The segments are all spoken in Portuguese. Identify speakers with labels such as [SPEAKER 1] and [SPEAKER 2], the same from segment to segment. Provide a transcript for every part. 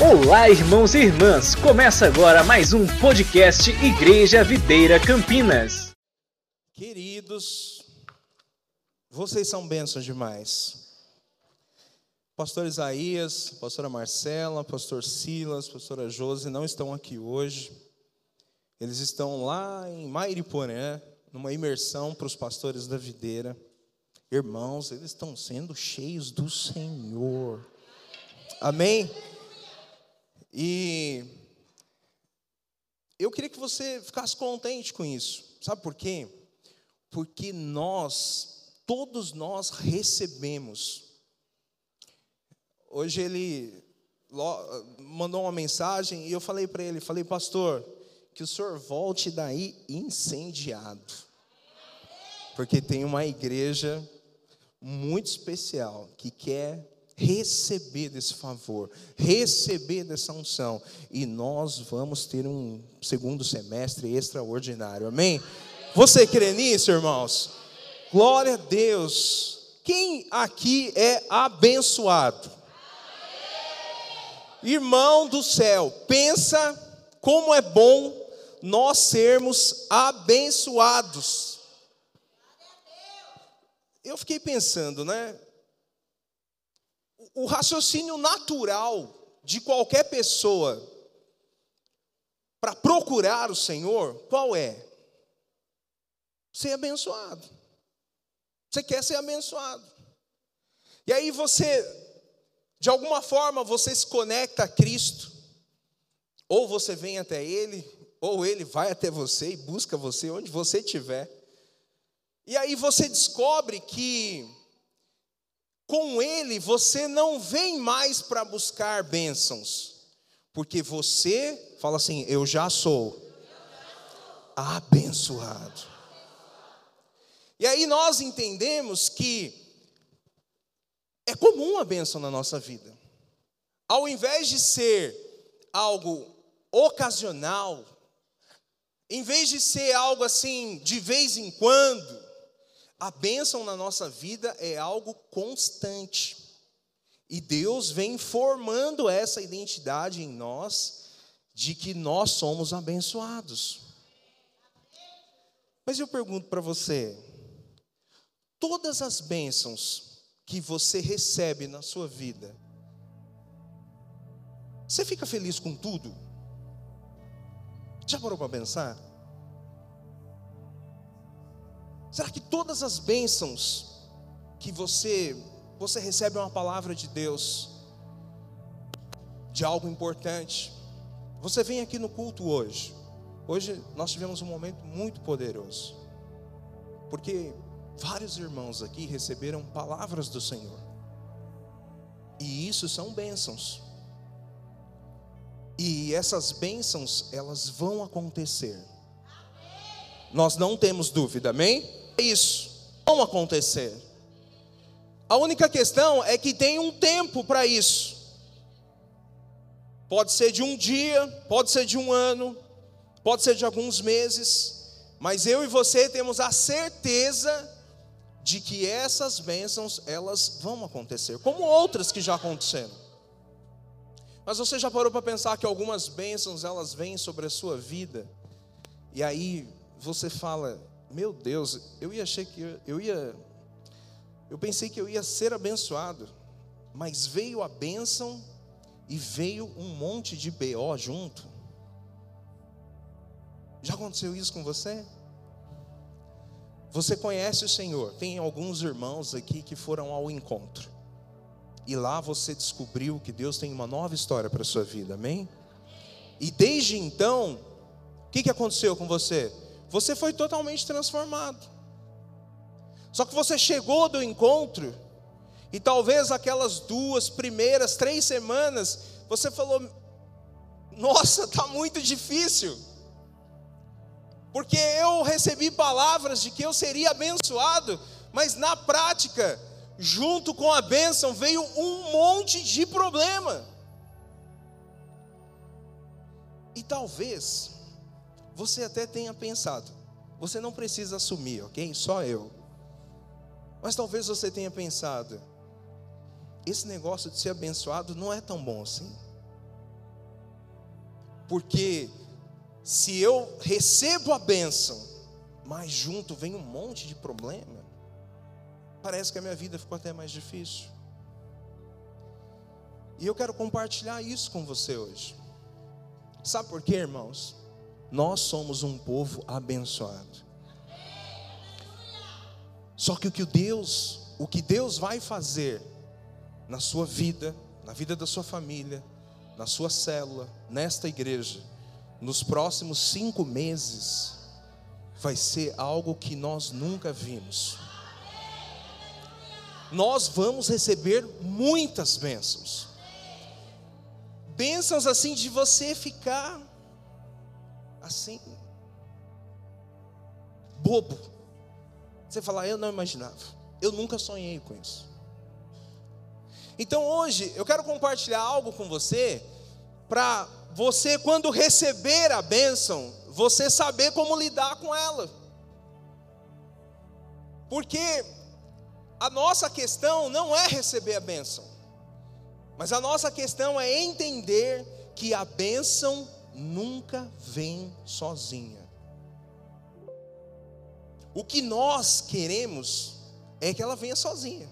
[SPEAKER 1] Olá, irmãos e irmãs! Começa agora mais um podcast Igreja Videira Campinas.
[SPEAKER 2] Queridos, vocês são bênçãos demais. Pastor Isaías, pastora Marcela, pastor Silas, pastora Josi não estão aqui hoje. Eles estão lá em Mairiporã, numa imersão para os pastores da videira. Irmãos, eles estão sendo cheios do Senhor. Amém? E eu queria que você ficasse contente com isso. Sabe por quê? Porque nós, todos nós recebemos. Hoje ele mandou uma mensagem e eu falei para ele, falei, pastor, que o senhor volte daí incendiado. Porque tem uma igreja muito especial que quer receber desse favor, receber dessa unção, e nós vamos ter um segundo semestre extraordinário. Amém? Você crê nisso, irmãos? Glória a Deus. Quem aqui é abençoado? Irmão do céu, pensa como é bom nós sermos abençoados. Eu fiquei pensando, né? O raciocínio natural de qualquer pessoa para procurar o Senhor, qual é? Ser abençoado. Você quer ser abençoado. E aí você, de alguma forma, você se conecta a Cristo, ou você vem até Ele, ou Ele vai até você e busca você onde você estiver. E aí você descobre que com Ele você não vem mais para buscar bênçãos, porque você fala assim: eu já sou abençoado. E aí nós entendemos que é comum a bênção na nossa vida. Ao invés de ser algo ocasional, em vez de ser algo assim de vez em quando, a bênção na nossa vida é algo constante. E Deus vem formando essa identidade em nós de que nós somos abençoados. Mas eu pergunto para você: todas as bênçãos que você recebe na sua vida, você fica feliz com tudo? Já parou para pensar? Será que todas as bênçãos que você você recebe uma palavra de Deus de algo importante? Você vem aqui no culto hoje. Hoje nós tivemos um momento muito poderoso. Porque vários irmãos aqui receberam palavras do Senhor. E isso são bênçãos. E essas bênçãos, elas vão acontecer. Nós não temos dúvida, amém? isso vão acontecer. A única questão é que tem um tempo para isso. Pode ser de um dia, pode ser de um ano, pode ser de alguns meses, mas eu e você temos a certeza de que essas bênçãos elas vão acontecer, como outras que já aconteceram. Mas você já parou para pensar que algumas bênçãos elas vêm sobre a sua vida? E aí você fala: meu Deus, eu ia achei que eu ia eu pensei que eu ia ser abençoado, mas veio a bênção e veio um monte de BO junto. Já aconteceu isso com você? Você conhece o Senhor, tem alguns irmãos aqui que foram ao encontro. E lá você descobriu que Deus tem uma nova história para a sua vida, amém? E desde então, o que, que aconteceu com você? Você foi totalmente transformado. Só que você chegou do encontro, e talvez aquelas duas primeiras, três semanas, você falou: Nossa, está muito difícil. Porque eu recebi palavras de que eu seria abençoado, mas na prática, junto com a bênção, veio um monte de problema. E talvez você até tenha pensado, você não precisa assumir, ok? Só eu. Mas talvez você tenha pensado, esse negócio de ser abençoado não é tão bom assim. Porque se eu recebo a bênção, mas junto vem um monte de problema, parece que a minha vida ficou até mais difícil. E eu quero compartilhar isso com você hoje. Sabe por quê, irmãos? Nós somos um povo abençoado. Só que o que Deus, o que Deus vai fazer na sua vida, na vida da sua família, na sua célula, nesta igreja, nos próximos cinco meses, vai ser algo que nós nunca vimos. Nós vamos receber muitas bênçãos bênçãos assim de você ficar assim, bobo. Você falar, eu não imaginava, eu nunca sonhei com isso. Então hoje eu quero compartilhar algo com você, para você, quando receber a bênção, você saber como lidar com ela. Porque a nossa questão não é receber a bênção. Mas a nossa questão é entender que a bênção nunca vem sozinha. O que nós queremos é que ela venha sozinha.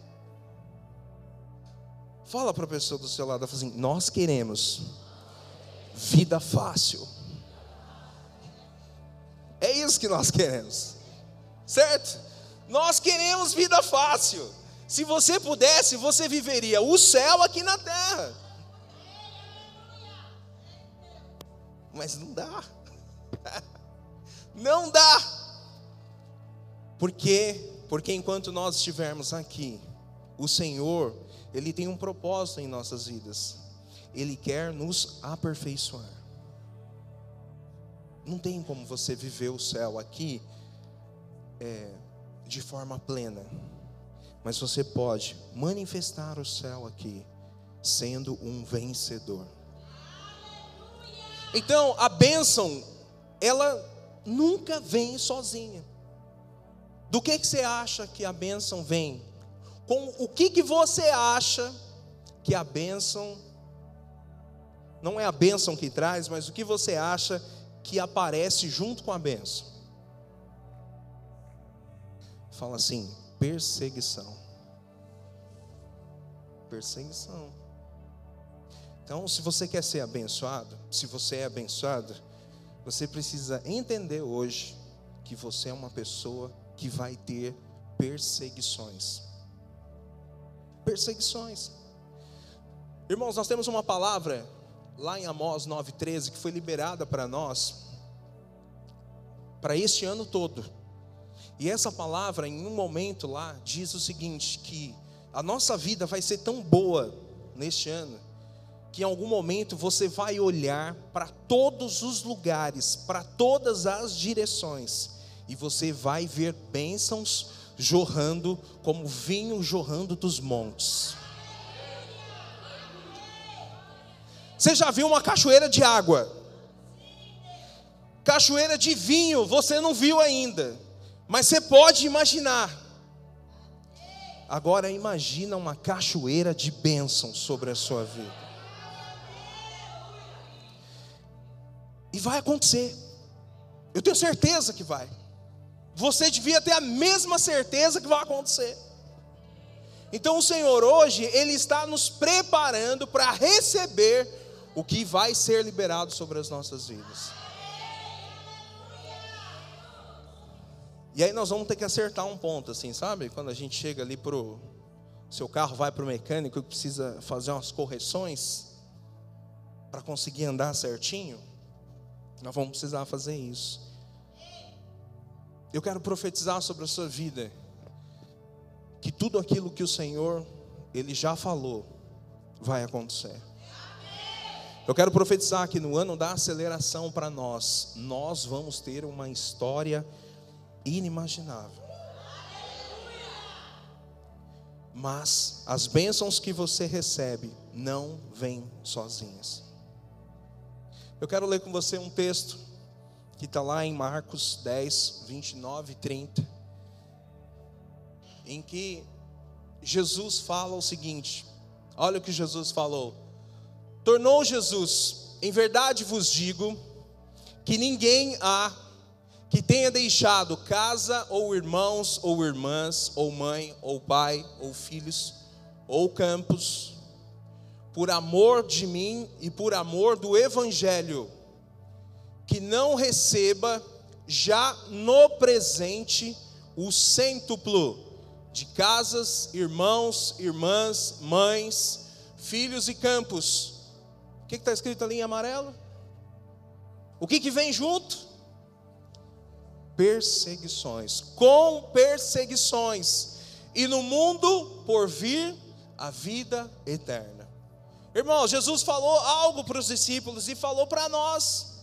[SPEAKER 2] Fala para a pessoa do seu lado assim: nós queremos vida fácil. É isso que nós queremos, certo? Nós queremos vida fácil. Se você pudesse, você viveria o céu aqui na terra. Mas não dá. Não dá. Por quê? Porque enquanto nós estivermos aqui, o Senhor, Ele tem um propósito em nossas vidas. Ele quer nos aperfeiçoar. Não tem como você viver o céu aqui é, de forma plena mas você pode manifestar o céu aqui, sendo um vencedor. Então, a bênção, ela nunca vem sozinha. Do que, que você acha que a bênção vem? Com o que, que você acha que a bênção, não é a bênção que traz, mas o que você acha que aparece junto com a bênção? Fala assim, perseguição. Perseguição. Então, se você quer ser abençoado, se você é abençoado, você precisa entender hoje que você é uma pessoa que vai ter perseguições. Perseguições. Irmãos, nós temos uma palavra lá em Amós 9,13 que foi liberada para nós, para este ano todo. E essa palavra, em um momento lá, diz o seguinte: que a nossa vida vai ser tão boa neste ano, que em algum momento você vai olhar para todos os lugares, para todas as direções, e você vai ver bênçãos jorrando como vinho jorrando dos montes. Você já viu uma cachoeira de água? Cachoeira de vinho, você não viu ainda. Mas você pode imaginar. Agora imagina uma cachoeira de bênção sobre a sua vida. E vai acontecer. Eu tenho certeza que vai. Você devia ter a mesma certeza que vai acontecer. Então o Senhor hoje, Ele está nos preparando para receber o que vai ser liberado sobre as nossas vidas. E aí nós vamos ter que acertar um ponto, assim, sabe? Quando a gente chega ali pro seu carro vai para o mecânico e precisa fazer umas correções para conseguir andar certinho, nós vamos precisar fazer isso. Eu quero profetizar sobre a sua vida que tudo aquilo que o Senhor ele já falou vai acontecer. Eu quero profetizar que no ano da aceleração para nós, nós vamos ter uma história inimaginável. Mas as bênçãos que você recebe não vêm sozinhas. Eu quero ler com você um texto que está lá em Marcos 10, 29 e 30, em que Jesus fala o seguinte: olha o que Jesus falou. Tornou Jesus em verdade vos digo que ninguém há que tenha deixado casa, ou irmãos, ou irmãs, ou mãe, ou pai, ou filhos, ou campos, por amor de mim e por amor do Evangelho, que não receba já no presente o cêntuplo de casas, irmãos, irmãs, mães, filhos e campos. O que está escrito ali em amarelo? O que, que vem junto? Perseguições, com perseguições, e no mundo por vir a vida eterna. Irmãos, Jesus falou algo para os discípulos e falou para nós.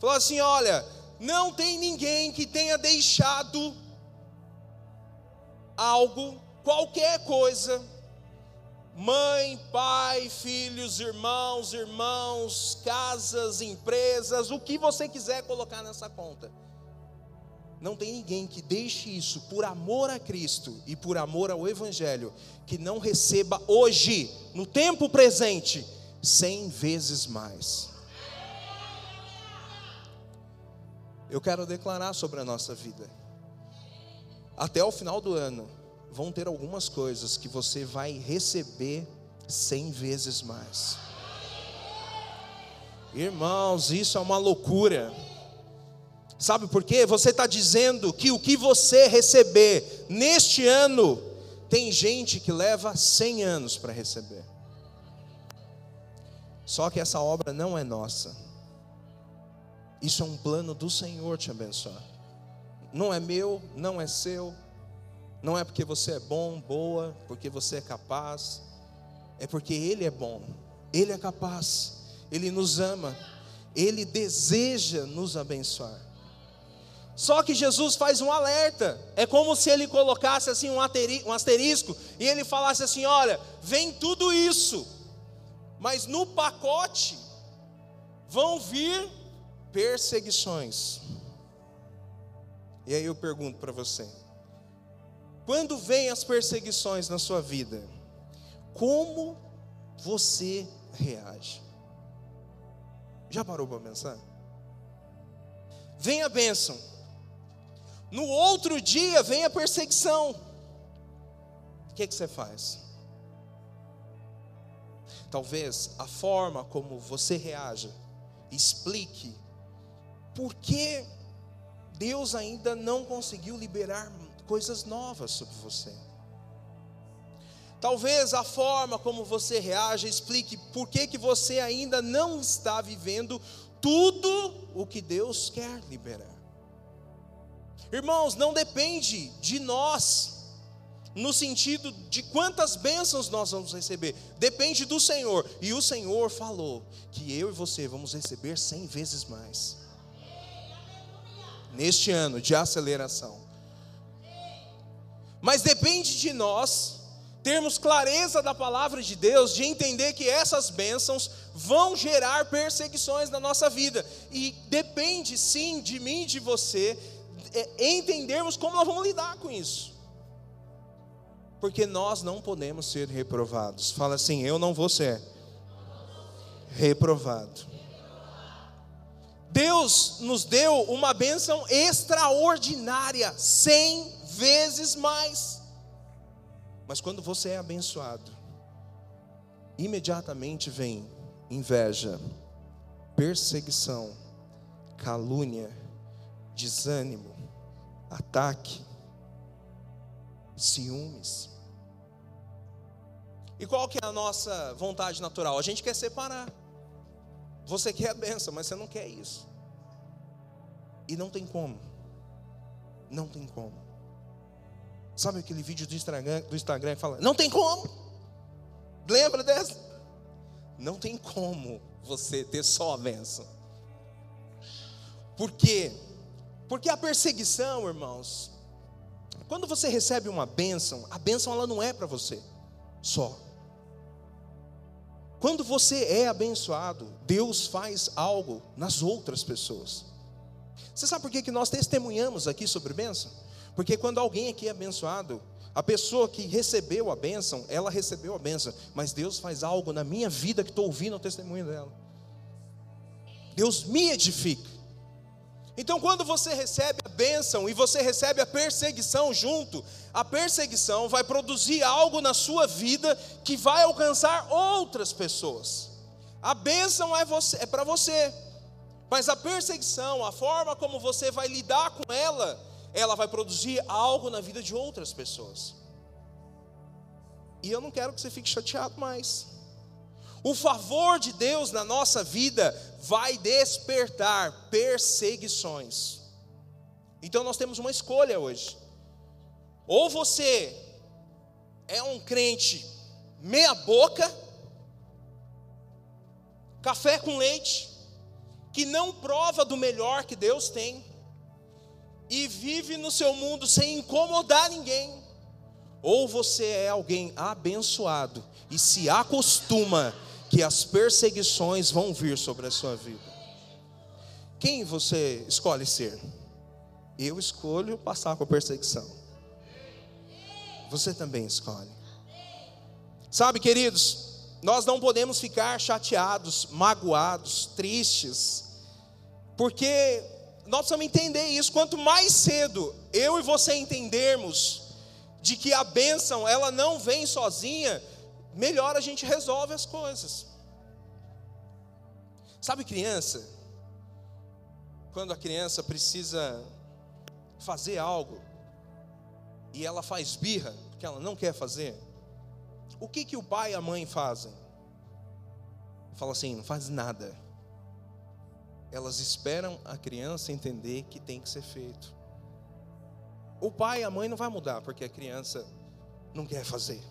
[SPEAKER 2] Falou assim: olha, não tem ninguém que tenha deixado algo, qualquer coisa, mãe, pai, filhos, irmãos, irmãos, casas, empresas, o que você quiser colocar nessa conta. Não tem ninguém que deixe isso por amor a Cristo e por amor ao Evangelho, que não receba hoje, no tempo presente, cem vezes mais. Eu quero declarar sobre a nossa vida. Até o final do ano, vão ter algumas coisas que você vai receber cem vezes mais. Irmãos, isso é uma loucura. Sabe por quê? Você está dizendo que o que você receber neste ano, tem gente que leva cem anos para receber. Só que essa obra não é nossa. Isso é um plano do Senhor te abençoar. Não é meu, não é seu. Não é porque você é bom, boa, porque você é capaz. É porque Ele é bom, Ele é capaz, Ele nos ama, Ele deseja nos abençoar. Só que Jesus faz um alerta. É como se ele colocasse assim um, um asterisco e ele falasse assim: olha, vem tudo isso, mas no pacote vão vir perseguições. E aí eu pergunto para você: quando vem as perseguições na sua vida, como você reage? Já parou para pensar? Vem a bênção, no outro dia vem a perseguição, o que, que você faz? Talvez a forma como você reaja explique por que Deus ainda não conseguiu liberar coisas novas sobre você. Talvez a forma como você reage explique por que, que você ainda não está vivendo tudo o que Deus quer liberar. Irmãos, não depende de nós, no sentido de quantas bênçãos nós vamos receber, depende do Senhor, e o Senhor falou que eu e você vamos receber cem vezes mais. Neste ano de aceleração. Mas depende de nós termos clareza da palavra de Deus, de entender que essas bênçãos vão gerar perseguições na nossa vida, e depende sim de mim e de você entendermos como nós vamos lidar com isso, porque nós não podemos ser reprovados. Fala assim: eu não vou ser reprovado. Deus nos deu uma bênção extraordinária, cem vezes mais. Mas quando você é abençoado, imediatamente vem inveja, perseguição, calúnia, desânimo, ataque, ciúmes. E qual que é a nossa vontade natural? A gente quer separar. Você quer a benção, mas você não quer isso. E não tem como. Não tem como. Sabe aquele vídeo do Instagram, do Instagram que fala: Não tem como. Lembra dessa? Não tem como você ter só a benção. Por quê? Porque a perseguição, irmãos, quando você recebe uma bênção, a bênção ela não é para você só. Quando você é abençoado, Deus faz algo nas outras pessoas. Você sabe por que, que nós testemunhamos aqui sobre bênção? Porque quando alguém aqui é abençoado, a pessoa que recebeu a bênção, ela recebeu a bênção, mas Deus faz algo na minha vida que estou ouvindo o testemunho dela. Deus me edifica. Então, quando você recebe a bênção e você recebe a perseguição junto, a perseguição vai produzir algo na sua vida que vai alcançar outras pessoas. A bênção é, é para você, mas a perseguição, a forma como você vai lidar com ela, ela vai produzir algo na vida de outras pessoas. E eu não quero que você fique chateado mais. O favor de Deus na nossa vida vai despertar perseguições. Então nós temos uma escolha hoje. Ou você é um crente meia boca, café com leite, que não prova do melhor que Deus tem e vive no seu mundo sem incomodar ninguém. Ou você é alguém abençoado e se acostuma que as perseguições vão vir sobre a sua vida. Quem você escolhe ser? Eu escolho passar por perseguição. Você também escolhe. Sabe, queridos, nós não podemos ficar chateados, magoados, tristes, porque nós precisamos entender isso. Quanto mais cedo eu e você entendermos de que a bênção ela não vem sozinha, melhor a gente resolve as coisas. Sabe criança? Quando a criança precisa fazer algo e ela faz birra porque ela não quer fazer, o que que o pai e a mãe fazem? Fala assim, não faz nada. Elas esperam a criança entender que tem que ser feito. O pai e a mãe não vai mudar porque a criança não quer fazer.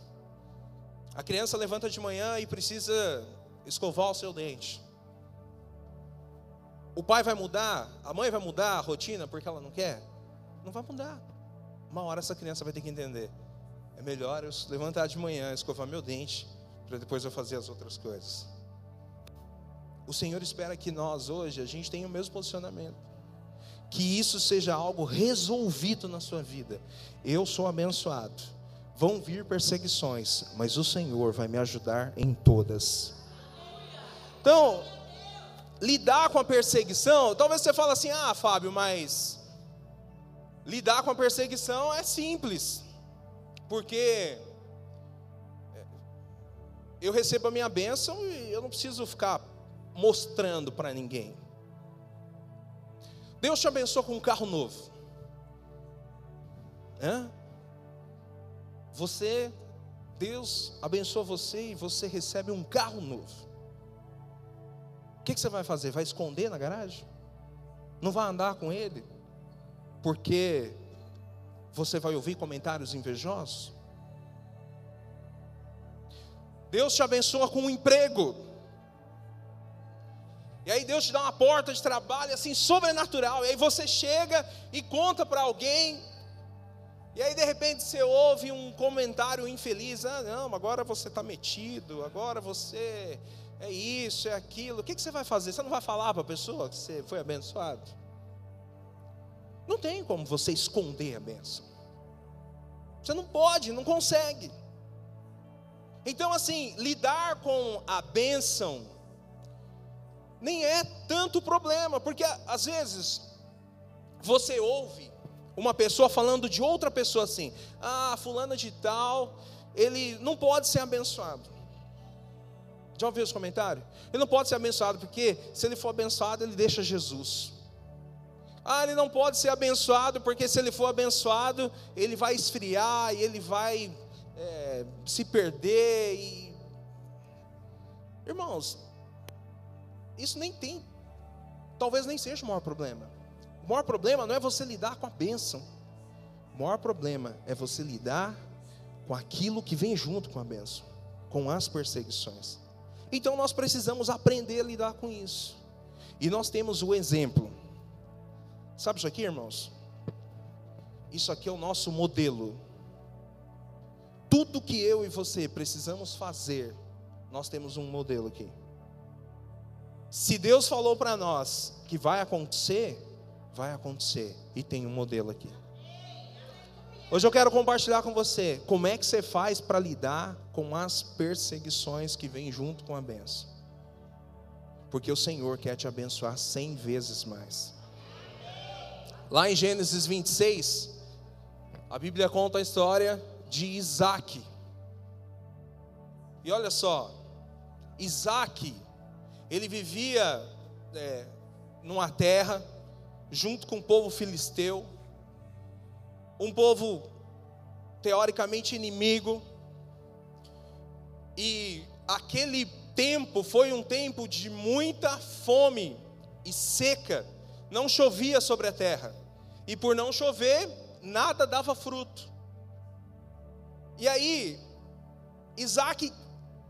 [SPEAKER 2] A criança levanta de manhã e precisa escovar o seu dente. O pai vai mudar, a mãe vai mudar a rotina porque ela não quer? Não vai mudar. Uma hora essa criança vai ter que entender. É melhor eu levantar de manhã, escovar meu dente, para depois eu fazer as outras coisas. O Senhor espera que nós hoje a gente tenha o mesmo posicionamento. Que isso seja algo resolvido na sua vida. Eu sou abençoado Vão vir perseguições, mas o Senhor vai me ajudar em todas. Então, lidar com a perseguição, talvez você fale assim: "Ah, Fábio, mas lidar com a perseguição é simples". Porque eu recebo a minha bênção e eu não preciso ficar mostrando para ninguém. Deus te abençoa com um carro novo. Hã? Você, Deus abençoa você e você recebe um carro novo. O que, que você vai fazer? Vai esconder na garagem? Não vai andar com ele? Porque você vai ouvir comentários invejosos? Deus te abençoa com um emprego. E aí Deus te dá uma porta de trabalho assim sobrenatural. E aí você chega e conta para alguém e aí de repente você ouve um comentário infeliz: ah, não, agora você está metido, agora você é isso, é aquilo. O que, que você vai fazer? Você não vai falar para a pessoa que você foi abençoado? Não tem como você esconder a bênção. Você não pode, não consegue. Então, assim, lidar com a bênção nem é tanto problema, porque às vezes você ouve uma pessoa falando de outra pessoa assim: ah, fulana de tal, ele não pode ser abençoado. Já ouviu esse comentário? Ele não pode ser abençoado porque se ele for abençoado, ele deixa Jesus. Ah, ele não pode ser abençoado porque se ele for abençoado, ele vai esfriar e ele vai é, se perder. E... Irmãos, isso nem tem, talvez nem seja o maior problema. O maior problema não é você lidar com a bênção. O maior problema é você lidar com aquilo que vem junto com a bênção, com as perseguições. Então nós precisamos aprender a lidar com isso. E nós temos o exemplo. Sabe isso aqui, irmãos? Isso aqui é o nosso modelo. Tudo que eu e você precisamos fazer, nós temos um modelo aqui. Se Deus falou para nós que vai acontecer, vai acontecer. E tem um modelo aqui. Hoje eu quero compartilhar com você como é que você faz para lidar com as perseguições que vêm junto com a benção. porque o Senhor quer te abençoar cem vezes mais. Lá em Gênesis 26, a Bíblia conta a história de Isaac. E olha só, Isaac, ele vivia é, numa terra, junto com o povo filisteu, um povo teoricamente inimigo, e aquele tempo foi um tempo de muita fome e seca, não chovia sobre a terra, e por não chover, nada dava fruto. E aí, Isaac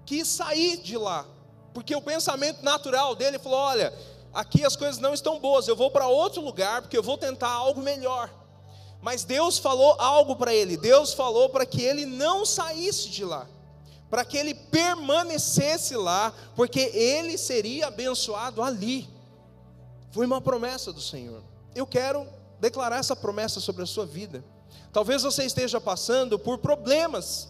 [SPEAKER 2] quis sair de lá, porque o pensamento natural dele falou: olha, aqui as coisas não estão boas, eu vou para outro lugar, porque eu vou tentar algo melhor. Mas Deus falou algo para ele, Deus falou para que ele não saísse de lá para que ele permanecesse lá, porque ele seria abençoado ali. Foi uma promessa do Senhor. Eu quero declarar essa promessa sobre a sua vida. Talvez você esteja passando por problemas,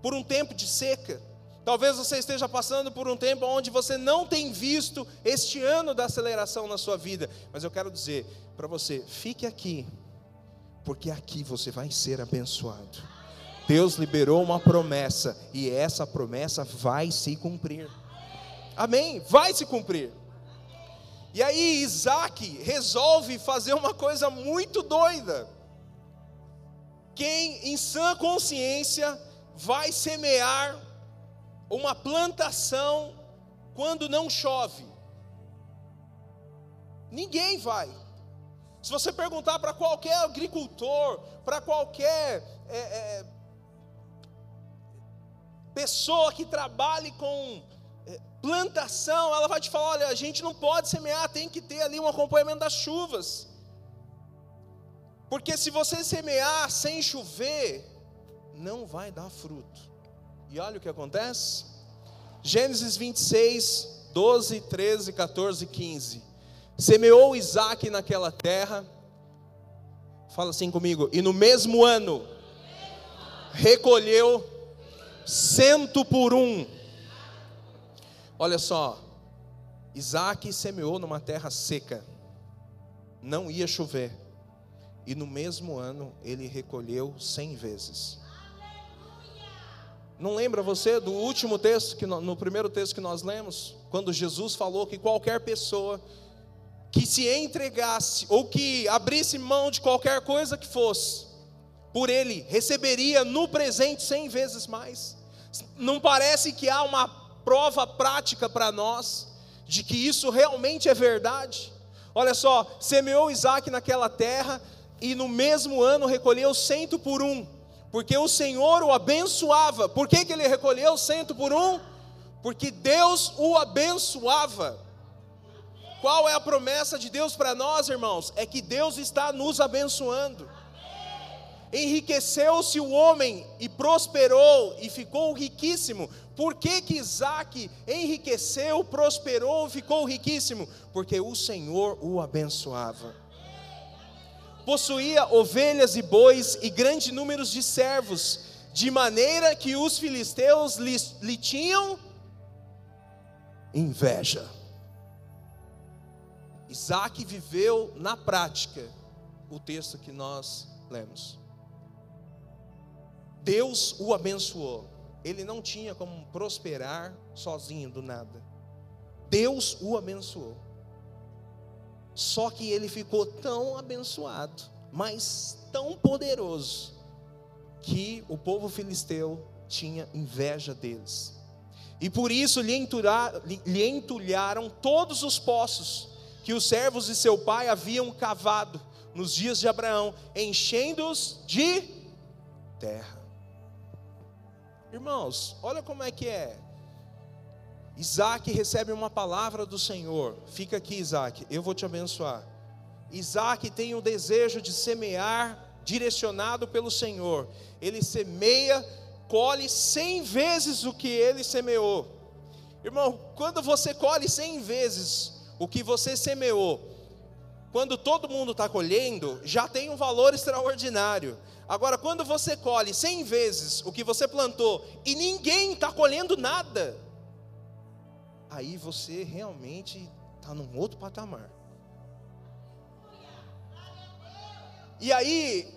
[SPEAKER 2] por um tempo de seca. Talvez você esteja passando por um tempo onde você não tem visto este ano da aceleração na sua vida. Mas eu quero dizer para você: fique aqui, porque aqui você vai ser abençoado. Deus liberou uma promessa e essa promessa vai se cumprir. Amém? Vai se cumprir. E aí Isaac resolve fazer uma coisa muito doida. Quem em sã consciência vai semear uma plantação quando não chove? Ninguém vai. Se você perguntar para qualquer agricultor, para qualquer é, é, pessoa que trabalhe com é, plantação, ela vai te falar: olha, a gente não pode semear, tem que ter ali um acompanhamento das chuvas. Porque se você semear sem chover, não vai dar fruto. E olha o que acontece. Gênesis 26, 12, 13, 14, 15. Semeou Isaac naquela terra. Fala assim comigo. E no mesmo ano, recolheu cento por um. Olha só, Isaac semeou numa terra seca, não ia chover, e no mesmo ano ele recolheu cem vezes. Não lembra você do último texto, que no, primeiro texto que nós lemos? Quando Jesus falou que qualquer pessoa que se entregasse, ou que abrisse mão de qualquer coisa que fosse, por ele, receberia no presente cem vezes mais. Não parece que há uma prova prática para nós de que isso realmente é verdade? Olha só, semeou Isaac naquela terra e no mesmo ano recolheu cento por um, porque o Senhor o abençoava. Por que, que ele recolheu cento por um? Porque Deus o abençoava. Qual é a promessa de Deus para nós, irmãos? É que Deus está nos abençoando enriqueceu-se o homem e prosperou e ficou riquíssimo. Por que, que Isaac enriqueceu, prosperou, ficou riquíssimo? Porque o Senhor o abençoava. Possuía ovelhas e bois e grande número de servos, de maneira que os filisteus lhe, lhe tinham inveja. Isaac viveu na prática o texto que nós lemos. Deus o abençoou. Ele não tinha como prosperar sozinho do nada. Deus o abençoou. Só que ele ficou tão abençoado, mas tão poderoso, que o povo filisteu tinha inveja deles. E por isso lhe, lhe entulharam todos os poços que os servos de seu pai haviam cavado nos dias de Abraão, enchendo-os de terra. Irmãos, olha como é que é. Isaac recebe uma palavra do Senhor. Fica aqui, Isaac, eu vou te abençoar. Isaac tem o desejo de semear, direcionado pelo Senhor. Ele semeia, colhe cem vezes o que ele semeou. Irmão, quando você colhe cem vezes o que você semeou, quando todo mundo está colhendo, já tem um valor extraordinário. Agora, quando você colhe cem vezes o que você plantou e ninguém está colhendo nada, aí você realmente está num outro patamar. E aí,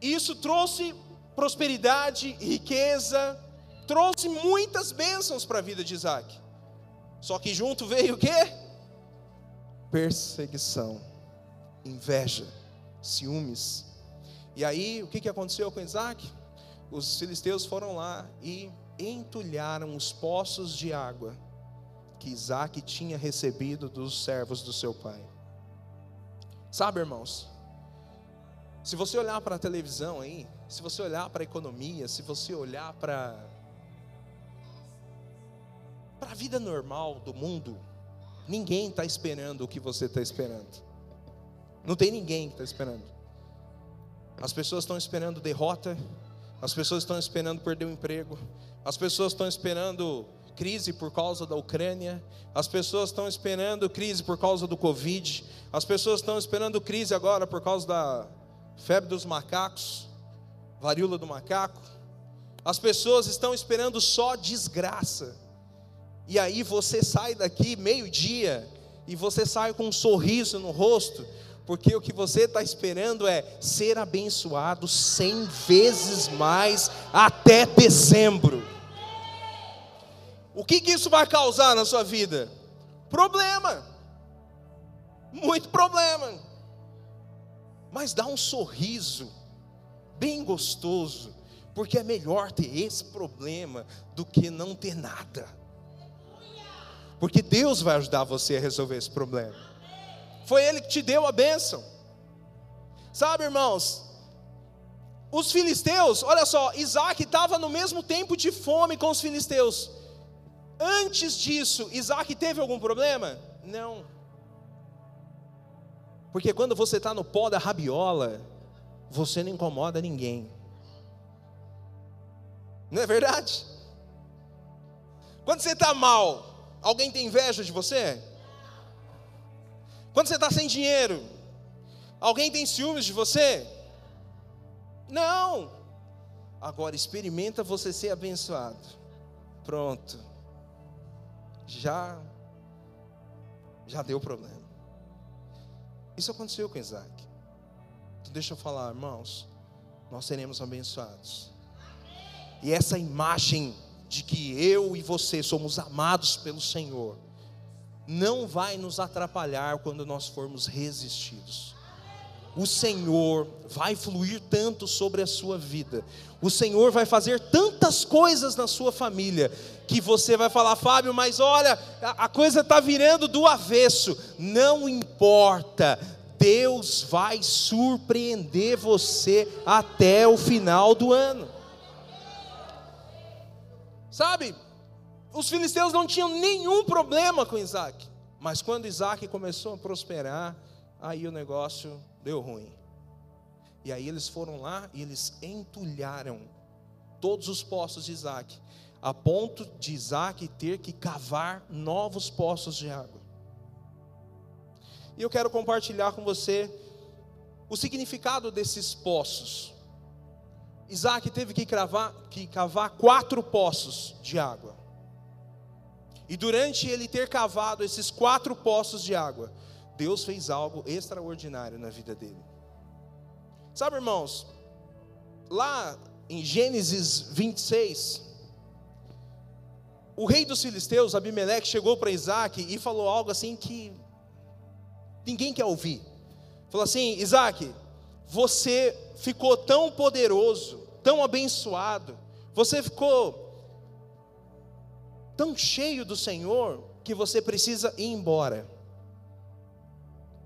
[SPEAKER 2] isso trouxe prosperidade, riqueza, trouxe muitas bênçãos para a vida de Isaac. Só que junto veio o quê? Perseguição, inveja, ciúmes. E aí, o que, que aconteceu com Isaac? Os filisteus foram lá e entulharam os poços de água que Isaac tinha recebido dos servos do seu pai. Sabe, irmãos, se você olhar para a televisão aí, se você olhar para a economia, se você olhar para para a vida normal do mundo, ninguém está esperando o que você está esperando. Não tem ninguém que está esperando. As pessoas estão esperando derrota, as pessoas estão esperando perder o emprego, as pessoas estão esperando crise por causa da Ucrânia, as pessoas estão esperando crise por causa do Covid, as pessoas estão esperando crise agora por causa da febre dos macacos, varíola do macaco, as pessoas estão esperando só desgraça, e aí você sai daqui meio-dia, e você sai com um sorriso no rosto, porque o que você está esperando é ser abençoado cem vezes mais até dezembro. O que, que isso vai causar na sua vida? Problema, muito problema. Mas dá um sorriso bem gostoso, porque é melhor ter esse problema do que não ter nada. Porque Deus vai ajudar você a resolver esse problema. Foi Ele que te deu a bênção. Sabe, irmãos, os filisteus, olha só, Isaac estava no mesmo tempo de fome com os filisteus. Antes disso, Isaac teve algum problema? Não. Porque quando você está no pó da rabiola, você não incomoda ninguém. Não é verdade? Quando você está mal, alguém tem inveja de você? Quando você está sem dinheiro, alguém tem ciúmes de você? Não. Agora experimenta você ser abençoado. Pronto já já deu problema. Isso aconteceu com Isaac. Então deixa eu falar, irmãos, nós seremos abençoados. E essa imagem de que eu e você somos amados pelo Senhor não vai nos atrapalhar quando nós formos resistidos o Senhor vai fluir tanto sobre a sua vida, o Senhor vai fazer tantas coisas na sua família, que você vai falar, Fábio, mas olha, a coisa está virando do avesso, não importa, Deus vai surpreender você até o final do ano. Sabe, os filisteus não tinham nenhum problema com Isaac, mas quando Isaac começou a prosperar, aí o negócio deu ruim. E aí eles foram lá e eles entulharam todos os poços de Isaac, a ponto de Isaac ter que cavar novos poços de água. E eu quero compartilhar com você o significado desses poços. Isaac teve que cavar, que cavar quatro poços de água. E durante ele ter cavado esses quatro poços de água, Deus fez algo extraordinário na vida dele. Sabe, irmãos, lá em Gênesis 26, o rei dos filisteus, Abimeleque, chegou para Isaac e falou algo assim que ninguém quer ouvir. Falou assim: Isaac, você ficou tão poderoso, tão abençoado, você ficou tão cheio do Senhor que você precisa ir embora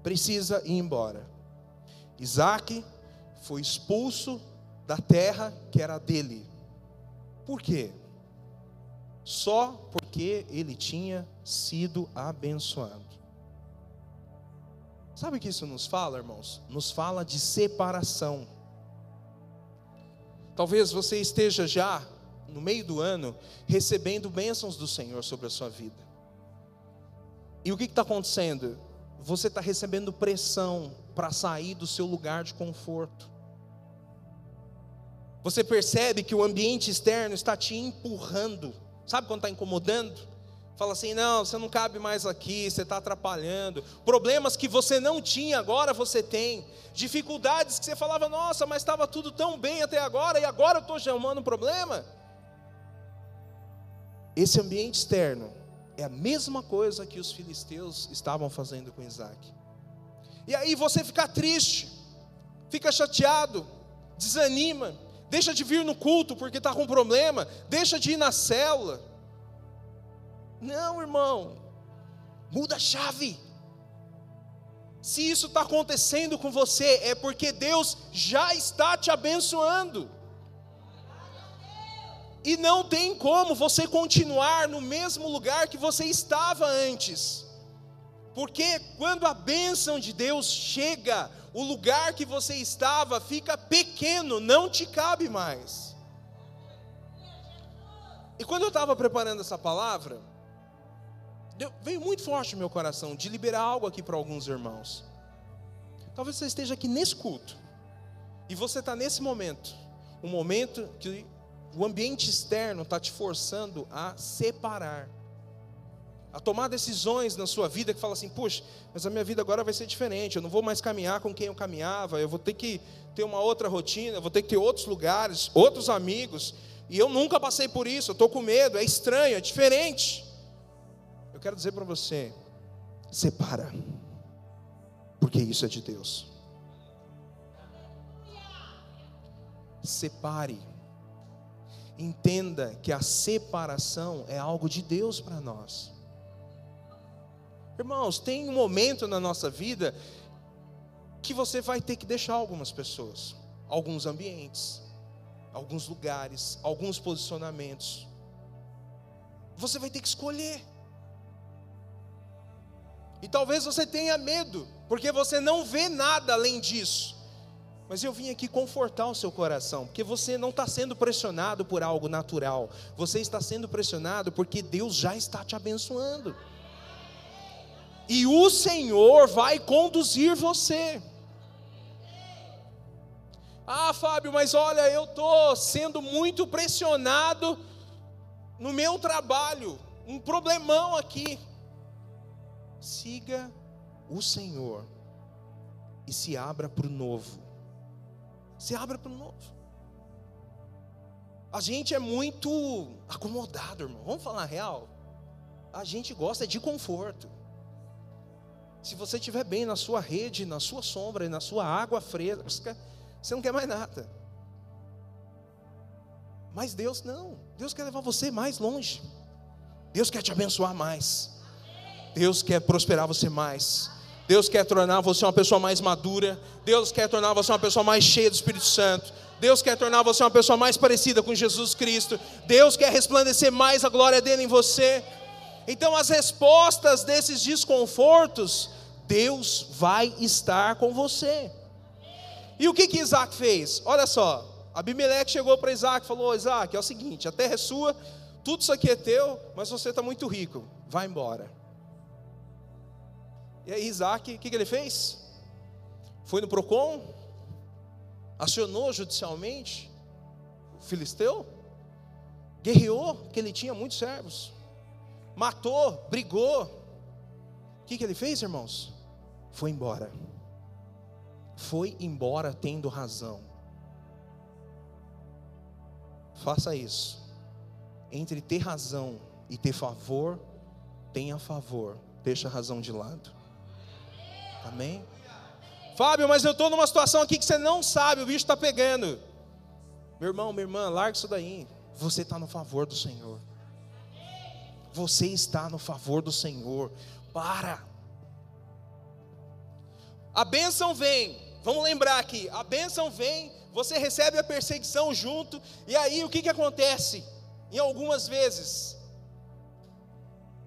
[SPEAKER 2] precisa ir embora. Isaac foi expulso da terra que era dele. Por quê? Só porque ele tinha sido abençoado. Sabe o que isso nos fala, irmãos? Nos fala de separação. Talvez você esteja já, no meio do ano, recebendo bênçãos do Senhor sobre a sua vida. E o que está acontecendo? Você está recebendo pressão para sair do seu lugar de conforto. Você percebe que o ambiente externo está te empurrando. Sabe quando está incomodando? Fala assim: não, você não cabe mais aqui, você está atrapalhando. Problemas que você não tinha, agora você tem. Dificuldades que você falava, nossa, mas estava tudo tão bem até agora, e agora eu estou chamando um problema. Esse ambiente externo é a mesma coisa que os filisteus estavam fazendo com Isaac. E aí você fica triste, fica chateado, desanima, deixa de vir no culto porque está com problema, deixa de ir na célula. Não, irmão, muda a chave. Se isso está acontecendo com você, é porque Deus já está te abençoando. E não tem como você continuar no mesmo lugar que você estava antes. Porque quando a bênção de Deus chega, o lugar que você estava fica pequeno, não te cabe mais. E quando eu estava preparando essa palavra, veio muito forte no meu coração de liberar algo aqui para alguns irmãos. Talvez você esteja aqui nesse culto, e você está nesse momento, um momento que o ambiente externo está te forçando a separar, a tomar decisões na sua vida que fala assim: puxa, mas a minha vida agora vai ser diferente, eu não vou mais caminhar com quem eu caminhava, eu vou ter que ter uma outra rotina, eu vou ter que ter outros lugares, outros amigos, e eu nunca passei por isso, eu estou com medo, é estranho, é diferente. Eu quero dizer para você: separa, porque isso é de Deus. Separe. Entenda que a separação é algo de Deus para nós. Irmãos, tem um momento na nossa vida que você vai ter que deixar algumas pessoas, alguns ambientes, alguns lugares, alguns posicionamentos. Você vai ter que escolher. E talvez você tenha medo, porque você não vê nada além disso. Mas eu vim aqui confortar o seu coração, porque você não está sendo pressionado por algo natural, você está sendo pressionado porque Deus já está te abençoando. E o Senhor vai conduzir você. Ah, Fábio, mas olha, eu estou sendo muito pressionado no meu trabalho, um problemão aqui siga o Senhor e se abra para o novo. Se abra para o novo. A gente é muito acomodado, irmão. Vamos falar real? A gente gosta de conforto. Se você estiver bem na sua rede, na sua sombra na sua água fresca, você não quer mais nada. Mas Deus não. Deus quer levar você mais longe. Deus quer te abençoar mais. Deus quer prosperar você mais. Deus quer tornar você uma pessoa mais madura. Deus quer tornar você uma pessoa mais cheia do Espírito Santo. Deus quer tornar você uma pessoa mais parecida com Jesus Cristo. Deus quer resplandecer mais a glória dele em você. Então, as respostas desses desconfortos, Deus vai estar com você. E o que que Isaac fez? Olha só, Abimeleque chegou para Isaac e falou: Isaac, é o seguinte, a terra é sua, tudo isso aqui é teu, mas você está muito rico, vai embora. E aí Isaac, o que, que ele fez? Foi no Procon, acionou judicialmente o filisteu, guerreou, que ele tinha muitos servos, matou, brigou. O que, que ele fez, irmãos? Foi embora. Foi embora tendo razão. Faça isso. Entre ter razão e ter favor, tenha favor, deixa a razão de lado. Amém? Fábio, mas eu estou numa situação aqui que você não sabe, o bicho está pegando. Meu irmão, minha irmã, larga isso daí. Você está no favor do Senhor. Você está no favor do Senhor. Para. A bênção vem. Vamos lembrar aqui. A bênção vem. Você recebe a perseguição junto. E aí o que, que acontece? Em algumas vezes.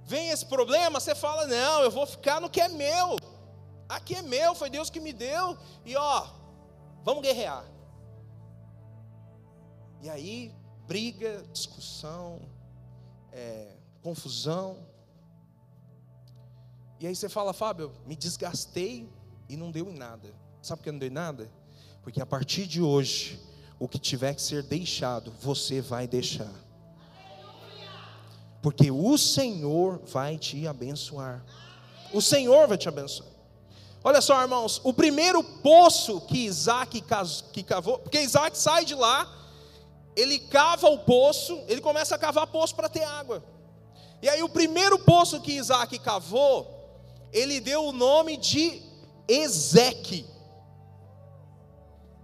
[SPEAKER 2] Vem esse problema, você fala: Não, eu vou ficar no que é meu. Aqui é meu, foi Deus que me deu. E ó, vamos guerrear. E aí, briga, discussão, é, confusão. E aí você fala, Fábio, me desgastei e não deu em nada. Sabe por que não deu em nada? Porque a partir de hoje, o que tiver que ser deixado, você vai deixar. porque o Senhor vai te abençoar. O Senhor vai te abençoar. Olha só, irmãos, o primeiro poço que Isaac que cavou, porque Isaac sai de lá, ele cava o poço, ele começa a cavar poço para ter água. E aí o primeiro poço que Isaac cavou, ele deu o nome de Ezeque.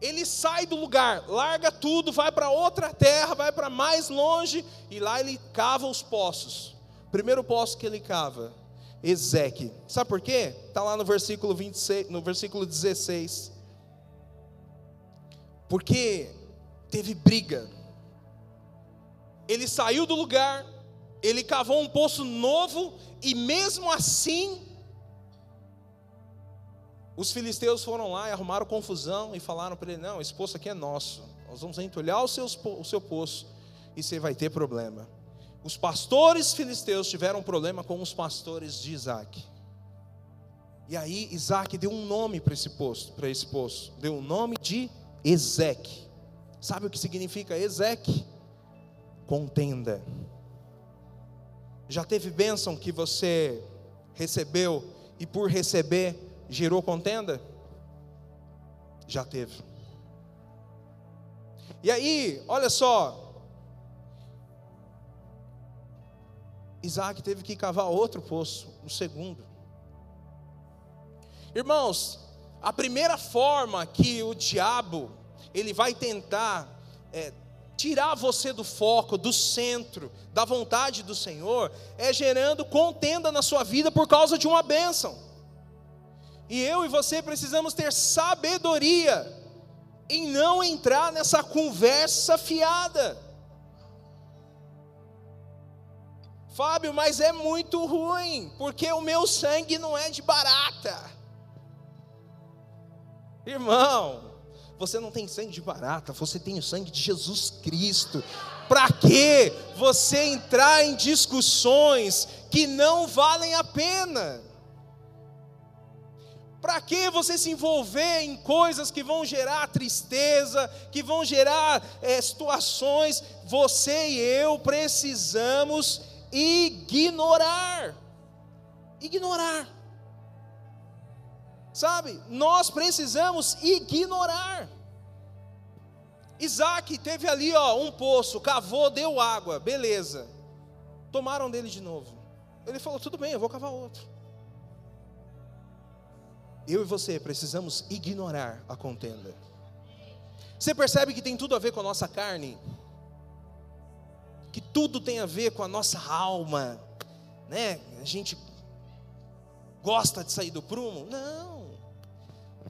[SPEAKER 2] Ele sai do lugar, larga tudo, vai para outra terra, vai para mais longe, e lá ele cava os poços. Primeiro poço que ele cava, Ezeque. Sabe por quê? Está lá no versículo 26, no versículo 16. Porque teve briga. Ele saiu do lugar, ele cavou um poço novo e mesmo assim os filisteus foram lá e arrumaram confusão e falaram para ele: Não, esse poço aqui é nosso. Nós vamos entulhar o, o seu poço e você vai ter problema. Os pastores filisteus tiveram problema com os pastores de Isaac. E aí Isaac deu um nome para esse poço, para esse poço. Deu o um nome de Ezeque. Sabe o que significa Ezeque? Contenda. Já teve bênção que você recebeu e por receber gerou contenda? Já teve. E aí, olha só. Isaac teve que cavar outro poço, o segundo. Irmãos, a primeira forma que o diabo ele vai tentar é, tirar você do foco, do centro, da vontade do Senhor, é gerando contenda na sua vida por causa de uma bênção. E eu e você precisamos ter sabedoria em não entrar nessa conversa fiada. Fábio, mas é muito ruim, porque o meu sangue não é de barata. Irmão, você não tem sangue de barata, você tem o sangue de Jesus Cristo. Para que você entrar em discussões que não valem a pena? Para que você se envolver em coisas que vão gerar tristeza, que vão gerar é, situações? Você e eu precisamos ignorar. Ignorar. Sabe, nós precisamos ignorar. Isaac teve ali, ó, um poço, cavou, deu água, beleza. Tomaram dele de novo. Ele falou: tudo bem, eu vou cavar outro. Eu e você precisamos ignorar a contenda. Você percebe que tem tudo a ver com a nossa carne? Que tudo tem a ver com a nossa alma, né? A gente gosta de sair do prumo? Não.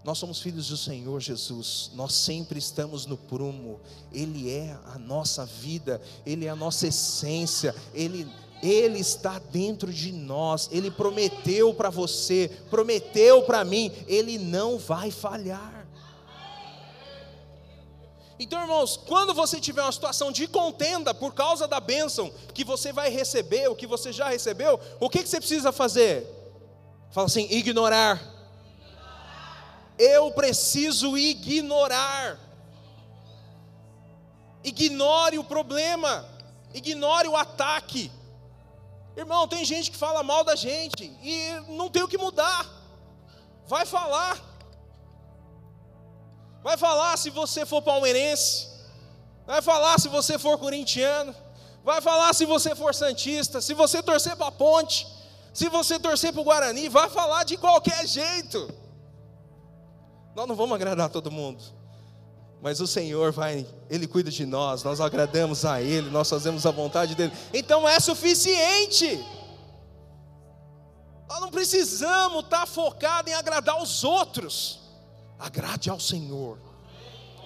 [SPEAKER 2] Nós somos filhos do Senhor Jesus, nós sempre estamos no prumo, Ele é a nossa vida, Ele é a nossa essência, Ele, Ele está dentro de nós, Ele prometeu para você, prometeu para mim, Ele não vai falhar. Então, irmãos, quando você tiver uma situação de contenda por causa da bênção que você vai receber, o que você já recebeu, o que, que você precisa fazer? Fala assim: ignorar eu preciso ignorar. Ignore o problema, ignore o ataque. Irmão, tem gente que fala mal da gente e não tem o que mudar. Vai falar. Vai falar se você for palmeirense. Vai falar se você for corintiano. Vai falar se você for santista. Se você torcer para a ponte. Se você torcer para o Guarani. Vai falar de qualquer jeito. Nós não vamos agradar todo mundo. Mas o Senhor vai, Ele cuida de nós, nós agradamos a Ele, nós fazemos a vontade dEle. Então é suficiente. Nós não precisamos estar focados em agradar os outros. Agrade ao Senhor.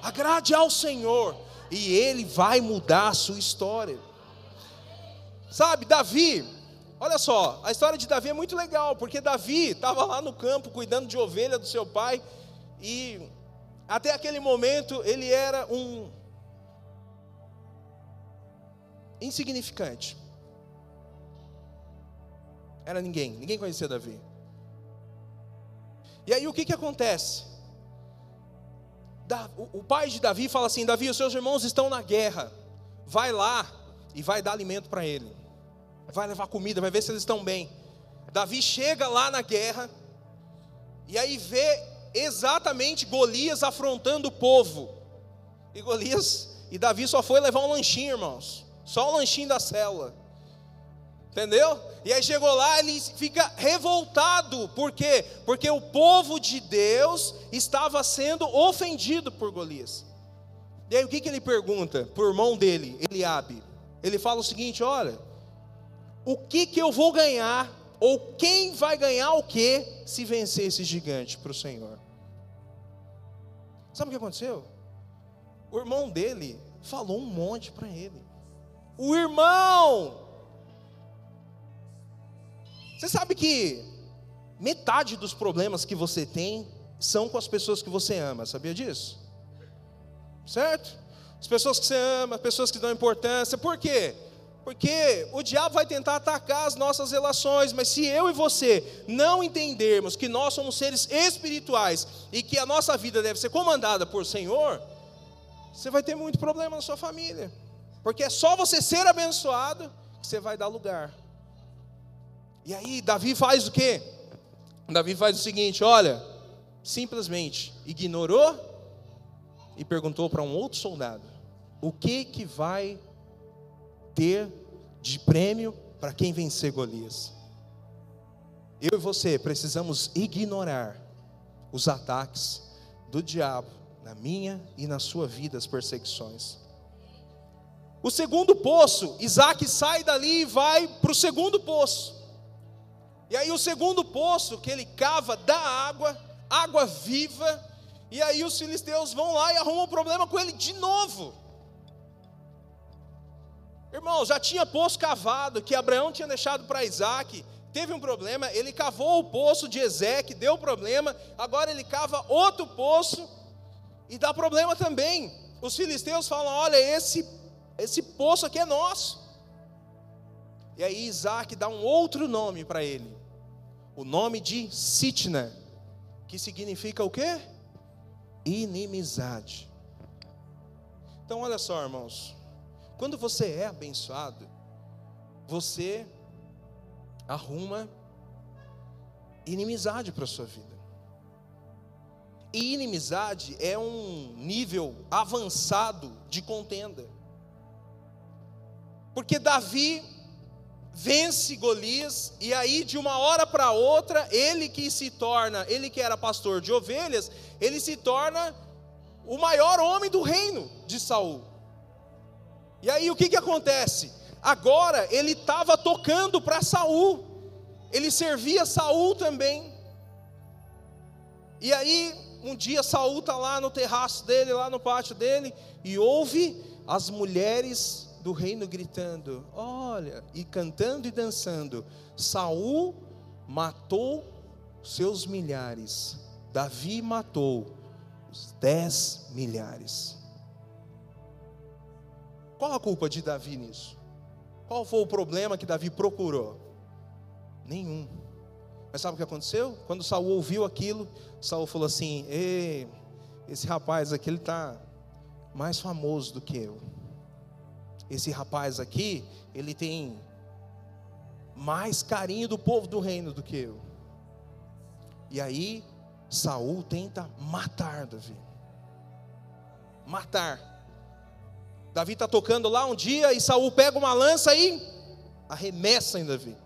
[SPEAKER 2] Agrade ao Senhor. E Ele vai mudar a sua história. Sabe, Davi, olha só, a história de Davi é muito legal, porque Davi estava lá no campo cuidando de ovelha do seu pai. E até aquele momento ele era um insignificante. Era ninguém, ninguém conhecia Davi. E aí o que, que acontece? O pai de Davi fala assim: Davi, os seus irmãos estão na guerra, vai lá e vai dar alimento para ele. vai levar comida, vai ver se eles estão bem. Davi chega lá na guerra, e aí vê exatamente Golias afrontando o povo. E Golias, e Davi só foi levar um lanchinho, irmãos. Só o lanchinho da célula. Entendeu? E aí chegou lá, ele fica revoltado. Por quê? Porque o povo de Deus estava sendo ofendido por Golias. E aí o que, que ele pergunta para o irmão dele, Eliabe? Ele fala o seguinte: olha, o que, que eu vou ganhar, ou quem vai ganhar o que, se vencer esse gigante para o Senhor? Sabe o que aconteceu? O irmão dele falou um monte para ele. O irmão você sabe que metade dos problemas que você tem são com as pessoas que você ama, sabia disso? Certo? As pessoas que você ama, pessoas que dão importância, por quê? Porque o diabo vai tentar atacar as nossas relações, mas se eu e você não entendermos que nós somos seres espirituais e que a nossa vida deve ser comandada por Senhor, você vai ter muito problema na sua família. Porque é só você ser abençoado que você vai dar lugar e aí Davi faz o quê? Davi faz o seguinte: olha, simplesmente ignorou e perguntou para um outro soldado: o que que vai ter de prêmio para quem vencer Golias? Eu e você precisamos ignorar os ataques do diabo na minha e na sua vida, as perseguições. O segundo poço, Isaac sai dali e vai para o segundo poço. E aí o segundo poço que ele cava dá água, água viva, e aí os filisteus vão lá e arrumam um problema com ele de novo. Irmão, já tinha poço cavado que Abraão tinha deixado para Isaac, teve um problema, ele cavou o poço de Ezequiel, deu problema, agora ele cava outro poço e dá problema também. Os filisteus falam: olha, esse, esse poço aqui é nosso. E aí Isaac dá um outro nome para ele o nome de Sitna, que significa o quê? Inimizade. Então, olha só, irmãos. Quando você é abençoado, você arruma inimizade para a sua vida. E inimizade é um nível avançado de contenda. Porque Davi vence Golias, e aí de uma hora para outra, ele que se torna, ele que era pastor de ovelhas, ele se torna o maior homem do reino de Saul. E aí o que, que acontece? Agora ele estava tocando para Saul, ele servia Saul também. E aí, um dia Saul está lá no terraço dele, lá no pátio dele, e ouve as mulheres do reino gritando: Olha, e cantando e dançando. Saul matou seus milhares. Davi matou os dez milhares. Qual a culpa de Davi nisso? Qual foi o problema que Davi procurou? Nenhum. Mas sabe o que aconteceu? Quando Saul ouviu aquilo, Saul falou assim: Ei, esse rapaz aqui está mais famoso do que eu esse rapaz aqui, ele tem mais carinho do povo do reino do que eu. E aí, Saul tenta matar Davi. Matar. Davi está tocando lá um dia e Saul pega uma lança e arremessa em Davi.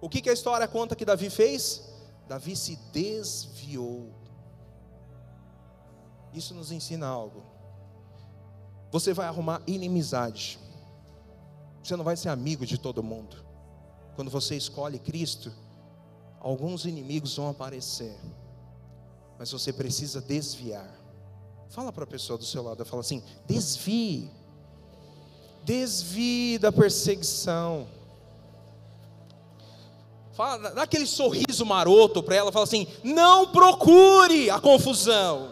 [SPEAKER 2] O que, que a história conta que Davi fez? Davi se desviou. Isso nos ensina algo você vai arrumar inimizade. Você não vai ser amigo de todo mundo. Quando você escolhe Cristo, alguns inimigos vão aparecer, mas você precisa desviar. Fala para a pessoa do seu lado, fala assim: desvie, desvie da perseguição. Fala, dá aquele sorriso maroto para ela, fala assim: não procure a confusão.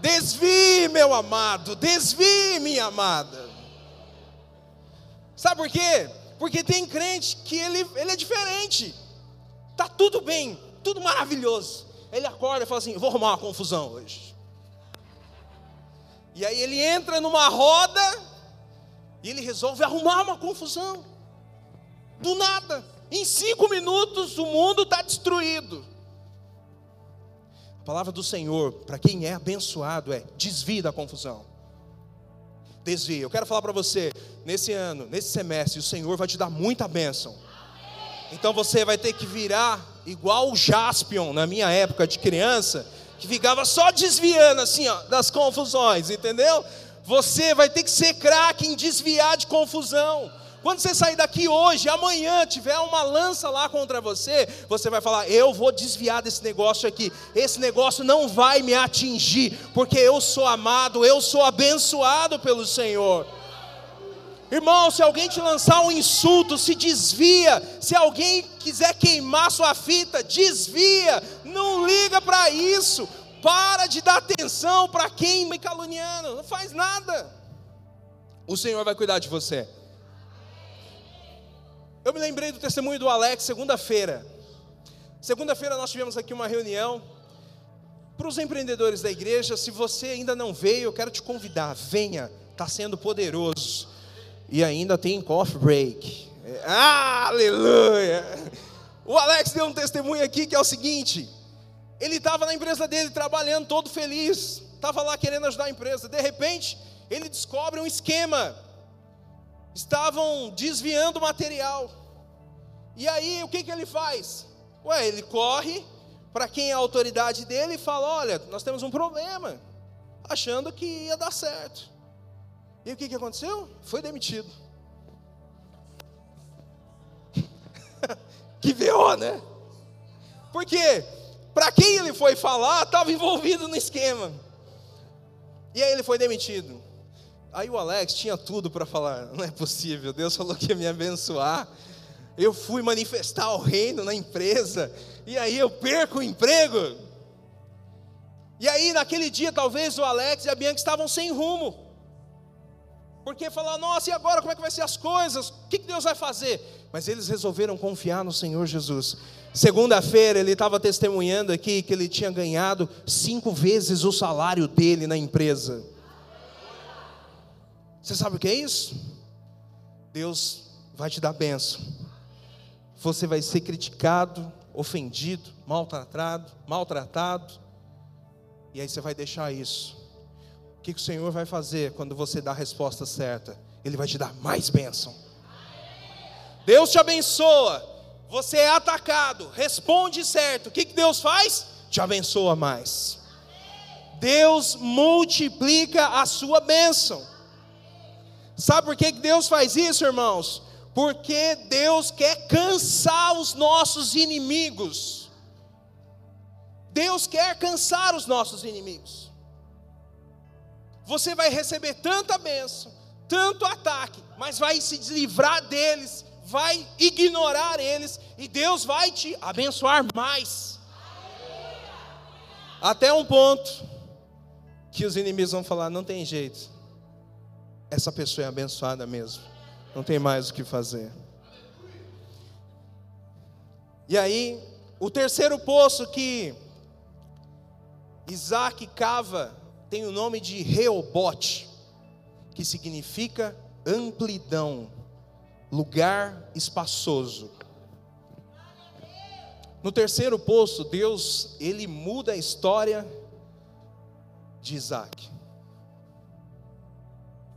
[SPEAKER 2] Desvie, meu amado, desvie, minha amada. Sabe por quê? Porque tem crente que ele, ele é diferente. Tá tudo bem, tudo maravilhoso. Ele acorda e fala assim: vou arrumar uma confusão hoje. E aí ele entra numa roda e ele resolve arrumar uma confusão. Do nada. Em cinco minutos o mundo está destruído. A palavra do Senhor, para quem é abençoado, é desvie da confusão. Desvie. Eu quero falar para você, nesse ano, nesse semestre, o Senhor vai te dar muita bênção. Então você vai ter que virar igual o Jaspion na minha época de criança, que ficava só desviando assim, ó, das confusões, entendeu? Você vai ter que ser craque em desviar de confusão. Quando você sair daqui hoje, amanhã tiver uma lança lá contra você, você vai falar: Eu vou desviar desse negócio aqui. Esse negócio não vai me atingir, porque eu sou amado, eu sou abençoado pelo Senhor. Irmão, se alguém te lançar um insulto, se desvia. Se alguém quiser queimar sua fita, desvia. Não liga para isso. Para de dar atenção para quem me caluniando. Não faz nada. O Senhor vai cuidar de você. Eu me lembrei do testemunho do Alex, segunda-feira. Segunda-feira nós tivemos aqui uma reunião. Para os empreendedores da igreja, se você ainda não veio, eu quero te convidar, venha, está sendo poderoso. E ainda tem coffee break. Ah, aleluia! O Alex deu um testemunho aqui que é o seguinte: ele estava na empresa dele trabalhando todo feliz, estava lá querendo ajudar a empresa. De repente, ele descobre um esquema estavam desviando material. E aí, o que, que ele faz? Ué, ele corre para quem é a autoridade dele e fala: Olha, nós temos um problema, achando que ia dar certo. E o que, que aconteceu? Foi demitido. que veio, né? Porque para quem ele foi falar, estava envolvido no esquema. E aí ele foi demitido. Aí o Alex tinha tudo para falar: não é possível, Deus falou que ia me abençoar. Eu fui manifestar o reino na empresa, e aí eu perco o emprego. E aí, naquele dia, talvez o Alex e a Bianca estavam sem rumo, porque falaram: nossa, e agora como é que vai ser as coisas? O que Deus vai fazer? Mas eles resolveram confiar no Senhor Jesus. Segunda-feira ele estava testemunhando aqui que ele tinha ganhado cinco vezes o salário dele na empresa. Você sabe o que é isso? Deus vai te dar bênção. Você vai ser criticado, ofendido, maltratado, maltratado. E aí você vai deixar isso. O que, o Senhor vai fazer quando você dá a resposta certa? Ele vai te dar mais bênção. Deus te abençoa. Você é atacado, responde certo. O que, que Deus faz? Te abençoa mais. Deus multiplica a sua bênção. Sabe por que Deus faz isso, irmãos? Porque Deus quer cansar os nossos inimigos. Deus quer cansar os nossos inimigos. Você vai receber tanta bênção, tanto ataque, mas vai se livrar deles, vai ignorar eles, e Deus vai te abençoar mais. Até um ponto que os inimigos vão falar: não tem jeito, essa pessoa é abençoada mesmo. Não tem mais o que fazer. E aí, o terceiro poço que Isaac cava tem o nome de Reobote, que significa amplidão, lugar espaçoso. No terceiro poço, Deus, ele muda a história de Isaac.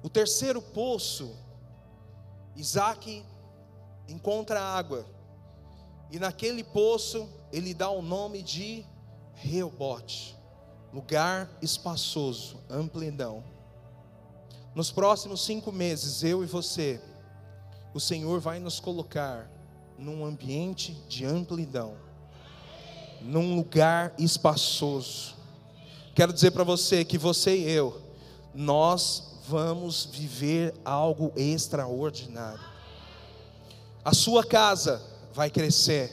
[SPEAKER 2] O terceiro poço, Isaac encontra água, e naquele poço ele dá o nome de Reobote, lugar espaçoso, amplidão. Nos próximos cinco meses, eu e você, o Senhor vai nos colocar num ambiente de amplidão, num lugar espaçoso. Quero dizer para você que você e eu, nós vamos viver algo extraordinário. A sua casa vai crescer,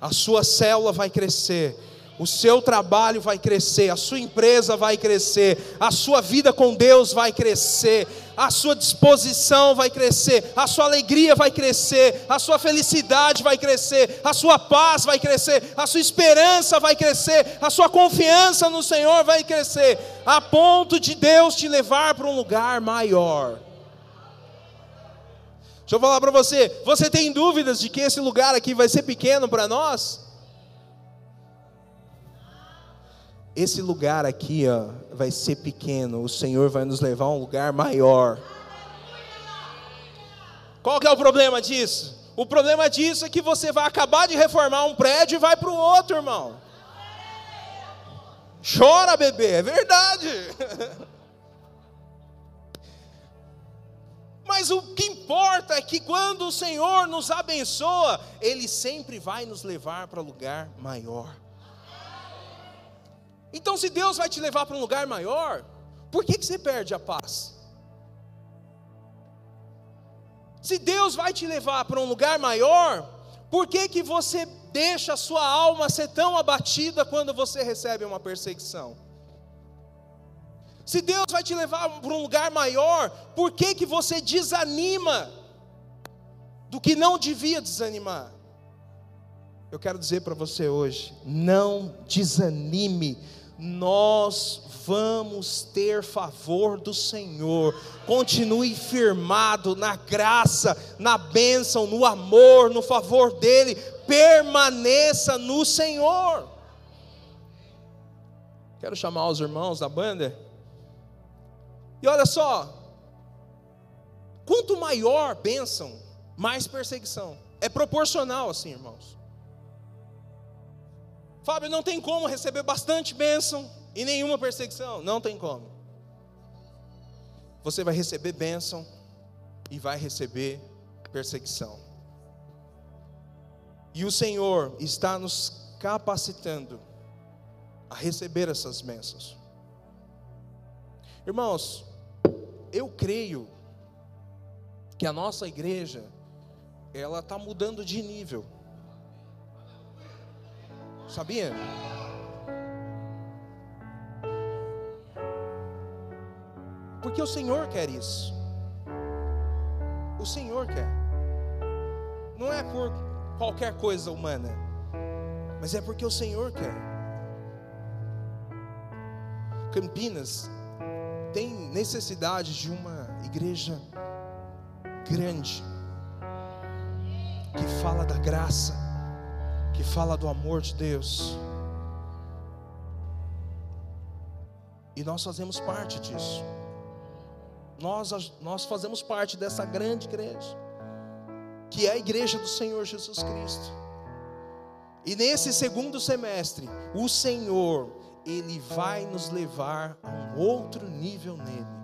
[SPEAKER 2] a sua célula vai crescer, o seu trabalho vai crescer, a sua empresa vai crescer, a sua vida com Deus vai crescer, a sua disposição vai crescer, a sua alegria vai crescer, a sua felicidade vai crescer, a sua paz vai crescer, a sua esperança vai crescer, a sua confiança no Senhor vai crescer, a ponto de Deus te levar para um lugar maior. Deixa eu falar para você, você tem dúvidas de que esse lugar aqui vai ser pequeno para nós? Esse lugar aqui, ó, vai ser pequeno. O Senhor vai nos levar a um lugar maior. Qual que é o problema disso? O problema disso é que você vai acabar de reformar um prédio e vai para o outro, irmão. Chora, bebê, é verdade. Mas o que importa é que quando o Senhor nos abençoa, Ele sempre vai nos levar para lugar maior. Então, se Deus vai te levar para um lugar maior, por que, que você perde a paz? Se Deus vai te levar para um lugar maior, por que, que você deixa a sua alma ser tão abatida quando você recebe uma perseguição? Se Deus vai te levar para um lugar maior, por que, que você desanima do que não devia desanimar? Eu quero dizer para você hoje: não desanime, nós vamos ter favor do Senhor. Continue firmado na graça, na bênção, no amor, no favor dEle. Permaneça no Senhor. Quero chamar os irmãos da banda. E olha só, quanto maior bênção, mais perseguição. É proporcional assim, irmãos. Fábio, não tem como receber bastante bênção e nenhuma perseguição. Não tem como. Você vai receber bênção e vai receber perseguição. E o Senhor está nos capacitando a receber essas bênçãos. Irmãos, eu creio que a nossa igreja ela está mudando de nível. Sabia? Porque o Senhor quer isso. O Senhor quer. Não é por qualquer coisa humana, mas é porque o Senhor quer. Campinas tem necessidade de uma igreja grande, que fala da graça, que fala do amor de Deus. E nós fazemos parte disso. Nós, nós fazemos parte dessa grande igreja, que é a igreja do Senhor Jesus Cristo. E nesse segundo semestre, o Senhor, Ele vai nos levar a um outro nível nele.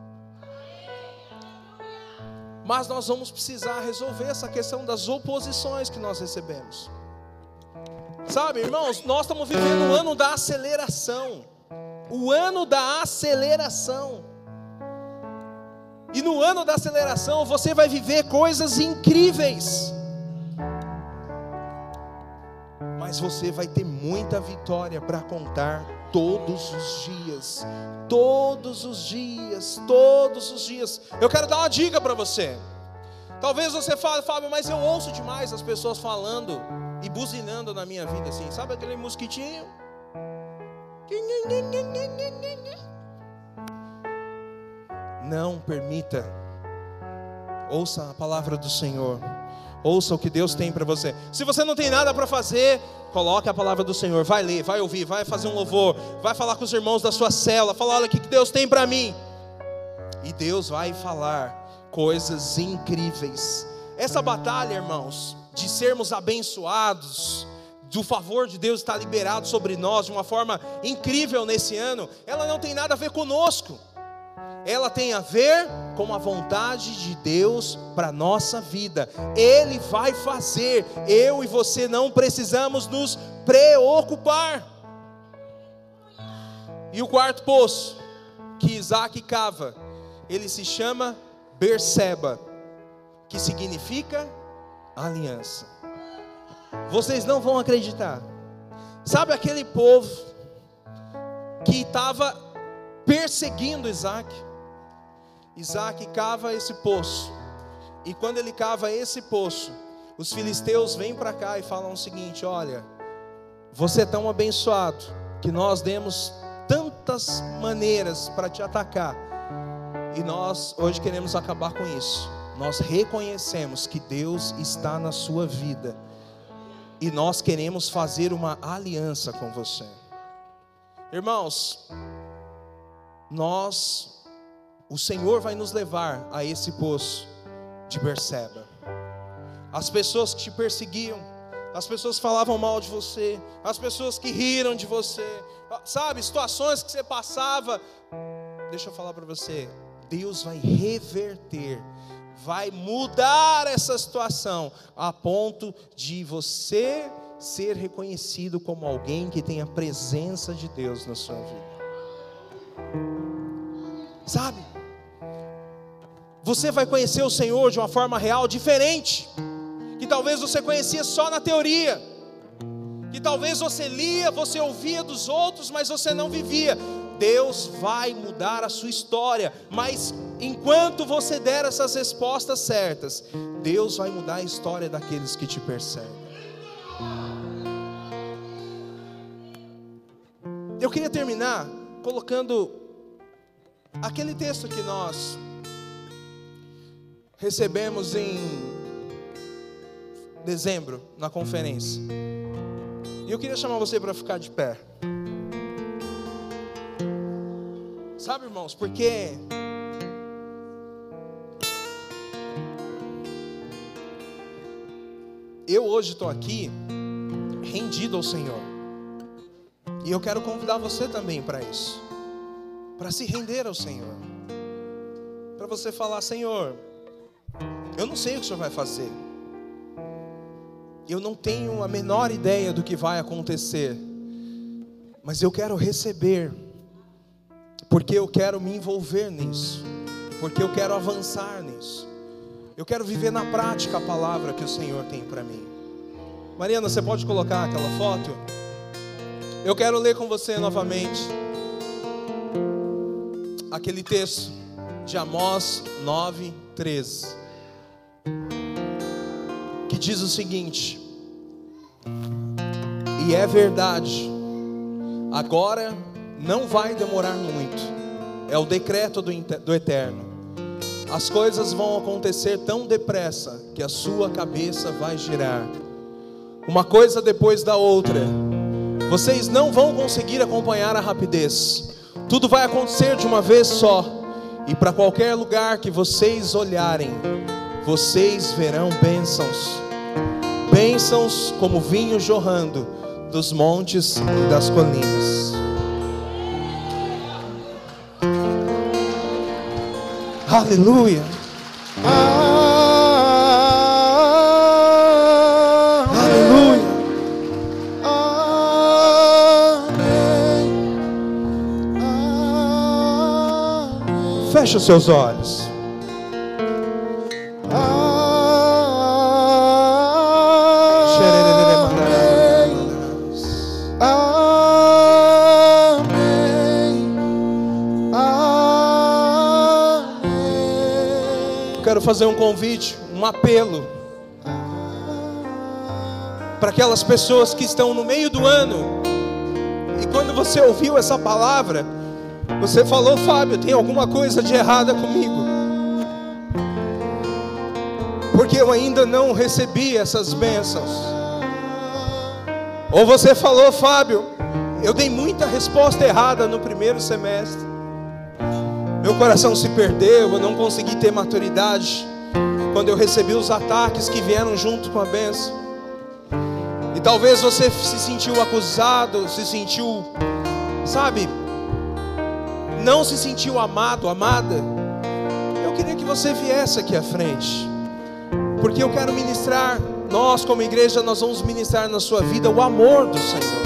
[SPEAKER 2] Mas nós vamos precisar resolver essa questão das oposições que nós recebemos. Sabe, irmãos, nós estamos vivendo o ano da aceleração. O ano da aceleração. E no ano da aceleração você vai viver coisas incríveis. Mas você vai ter muita vitória para contar todos os dias. Todos os dias, todos os dias. Eu quero dar uma dica para você. Talvez você fale, Fábio, mas eu ouço demais as pessoas falando e buzinando na minha vida assim. Sabe aquele mosquitinho? Não permita. Ouça a palavra do Senhor. Ouça o que Deus tem para você. Se você não tem nada para fazer, coloque a palavra do Senhor. Vai ler, vai ouvir, vai fazer um louvor, vai falar com os irmãos da sua cela, falar olha o que Deus tem para mim. E Deus vai falar coisas incríveis. Essa batalha, irmãos, de sermos abençoados, do favor de Deus estar liberado sobre nós de uma forma incrível nesse ano, ela não tem nada a ver conosco. Ela tem a ver com a vontade de Deus para nossa vida. Ele vai fazer, eu e você não precisamos nos preocupar. E o quarto poço que Isaac cava, ele se chama Berseba, que significa aliança. Vocês não vão acreditar. Sabe aquele povo que estava perseguindo Isaac? Isaac cava esse poço. E quando ele cava esse poço, os filisteus vêm para cá e falam o seguinte: Olha, você é tão abençoado que nós demos tantas maneiras para te atacar, e nós hoje queremos acabar com isso. Nós reconhecemos que Deus está na sua vida e nós queremos fazer uma aliança com você. Irmãos, nós, o Senhor vai nos levar a esse poço de Berseba. As pessoas que te perseguiam, as pessoas que falavam mal de você, as pessoas que riram de você, sabe, situações que você passava. Deixa eu falar para você, Deus vai reverter vai mudar essa situação a ponto de você ser reconhecido como alguém que tem a presença de Deus na sua vida. Sabe? Você vai conhecer o Senhor de uma forma real diferente, que talvez você conhecia só na teoria, que talvez você lia, você ouvia dos outros, mas você não vivia. Deus vai mudar a sua história, mas enquanto você der essas respostas certas, Deus vai mudar a história daqueles que te perseguem. Eu queria terminar colocando aquele texto que nós recebemos em dezembro na conferência. E eu queria chamar você para ficar de pé. Sabe, irmãos, porque eu hoje estou aqui rendido ao Senhor. E eu quero convidar você também para isso. Para se render ao Senhor. Para você falar, Senhor, eu não sei o que o Senhor vai fazer. Eu não tenho a menor ideia do que vai acontecer. Mas eu quero receber. Porque eu quero me envolver nisso. Porque eu quero avançar nisso. Eu quero viver na prática a palavra que o Senhor tem para mim. Mariana, você pode colocar aquela foto? Eu quero ler com você novamente aquele texto de Amós 9, 13, que diz o seguinte: E é verdade, agora não vai demorar muito, é o decreto do, do Eterno as coisas vão acontecer tão depressa que a sua cabeça vai girar. Uma coisa depois da outra. Vocês não vão conseguir acompanhar a rapidez. Tudo vai acontecer de uma vez só. E para qualquer lugar que vocês olharem, vocês verão bênçãos. Bênçãos como vinho jorrando dos montes e das colinas. Aleluia. Aleluia. Feche os seus olhos. Fazer um convite, um apelo para aquelas pessoas que estão no meio do ano e quando você ouviu essa palavra, você falou, Fábio, tem alguma coisa de errada comigo, porque eu ainda não recebi essas bênçãos. Ou você falou, Fábio, eu dei muita resposta errada no primeiro semestre. Meu coração se perdeu, eu não consegui ter maturidade quando eu recebi os ataques que vieram junto com a benção. E talvez você se sentiu acusado, se sentiu, sabe, não se sentiu amado, amada. Eu queria que você viesse aqui à frente, porque eu quero ministrar. Nós, como igreja, nós vamos ministrar na sua vida o amor do Senhor.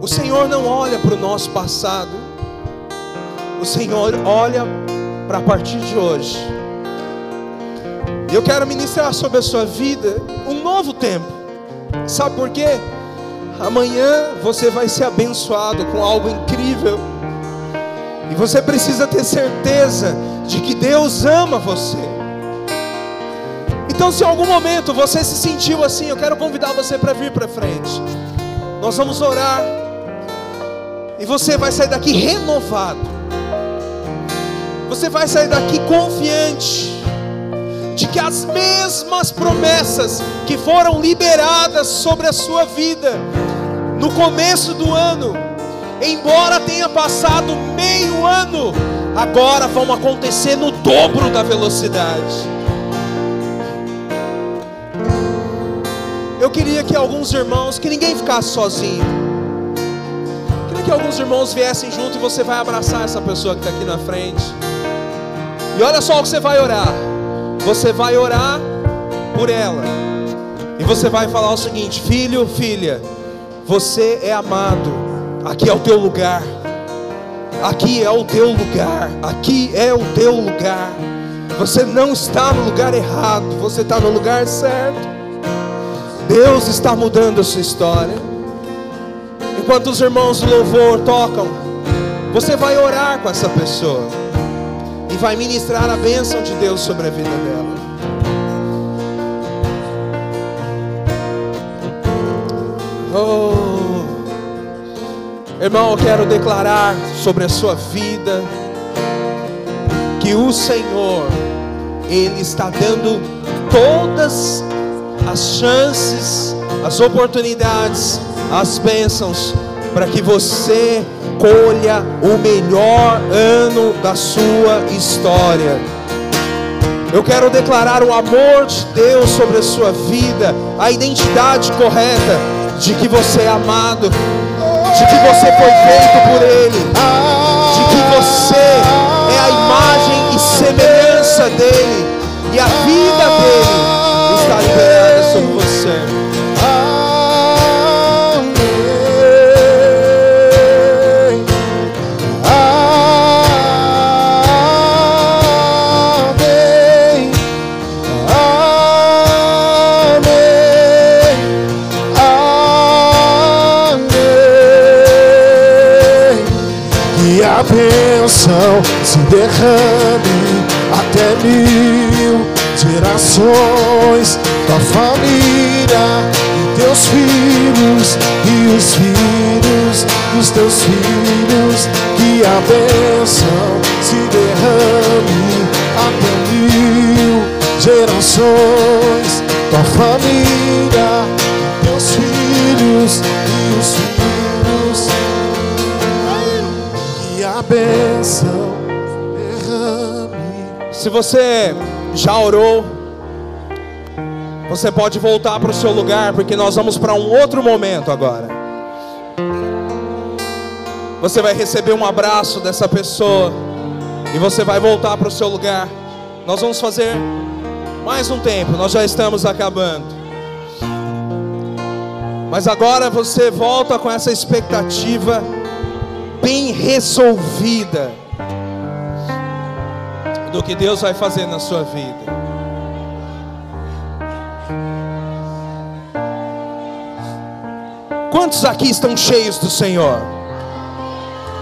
[SPEAKER 2] O Senhor não olha para o nosso passado, o Senhor olha para a partir de hoje. Eu quero ministrar sobre a sua vida um novo tempo. Sabe por quê? Amanhã você vai ser abençoado com algo incrível. E você precisa ter certeza de que Deus ama você. Então, se em algum momento você se sentiu assim, eu quero convidar você para vir para frente. Nós vamos orar. E você vai sair daqui renovado Você vai sair daqui confiante de que as mesmas promessas que foram liberadas sobre a sua vida no começo do ano, embora tenha passado meio ano, agora vão acontecer no dobro da velocidade. Eu queria que alguns irmãos, que ninguém ficasse sozinho, queria que alguns irmãos viessem junto e você vai abraçar essa pessoa que está aqui na frente. E olha só o que você vai orar. Você vai orar por ela. E você vai falar o seguinte: Filho, filha, você é amado. Aqui é o teu lugar. Aqui é o teu lugar. Aqui é o teu lugar. Você não está no lugar errado. Você está no lugar certo. Deus está mudando a sua história. Enquanto os irmãos do louvor tocam, você vai orar com essa pessoa e vai ministrar a bênção de Deus sobre a vida dela. Oh, irmão, eu quero declarar sobre a sua vida que o Senhor, Ele está dando todas as chances, as oportunidades, as bênçãos, para que você colha o melhor ano da sua história. Eu quero declarar o amor de Deus sobre a sua vida, a identidade correta de que você é amado, de que você foi feito por Ele, de que você é a imagem e semelhança dEle, e a vida dEle está liberada
[SPEAKER 3] bênção se derrame até mil gerações da família e teus filhos e os filhos dos teus filhos. Que a bênção se derrame até mil gerações da família e teus filhos e os filhos. Bênção derrame
[SPEAKER 2] Se você já orou, você pode voltar para o seu lugar, porque nós vamos para um outro momento agora. Você vai receber um abraço dessa pessoa e você vai voltar para o seu lugar. Nós vamos fazer mais um tempo, nós já estamos acabando. Mas agora você volta com essa expectativa bem resolvida do que Deus vai fazer na sua vida. Quantos aqui estão cheios do Senhor?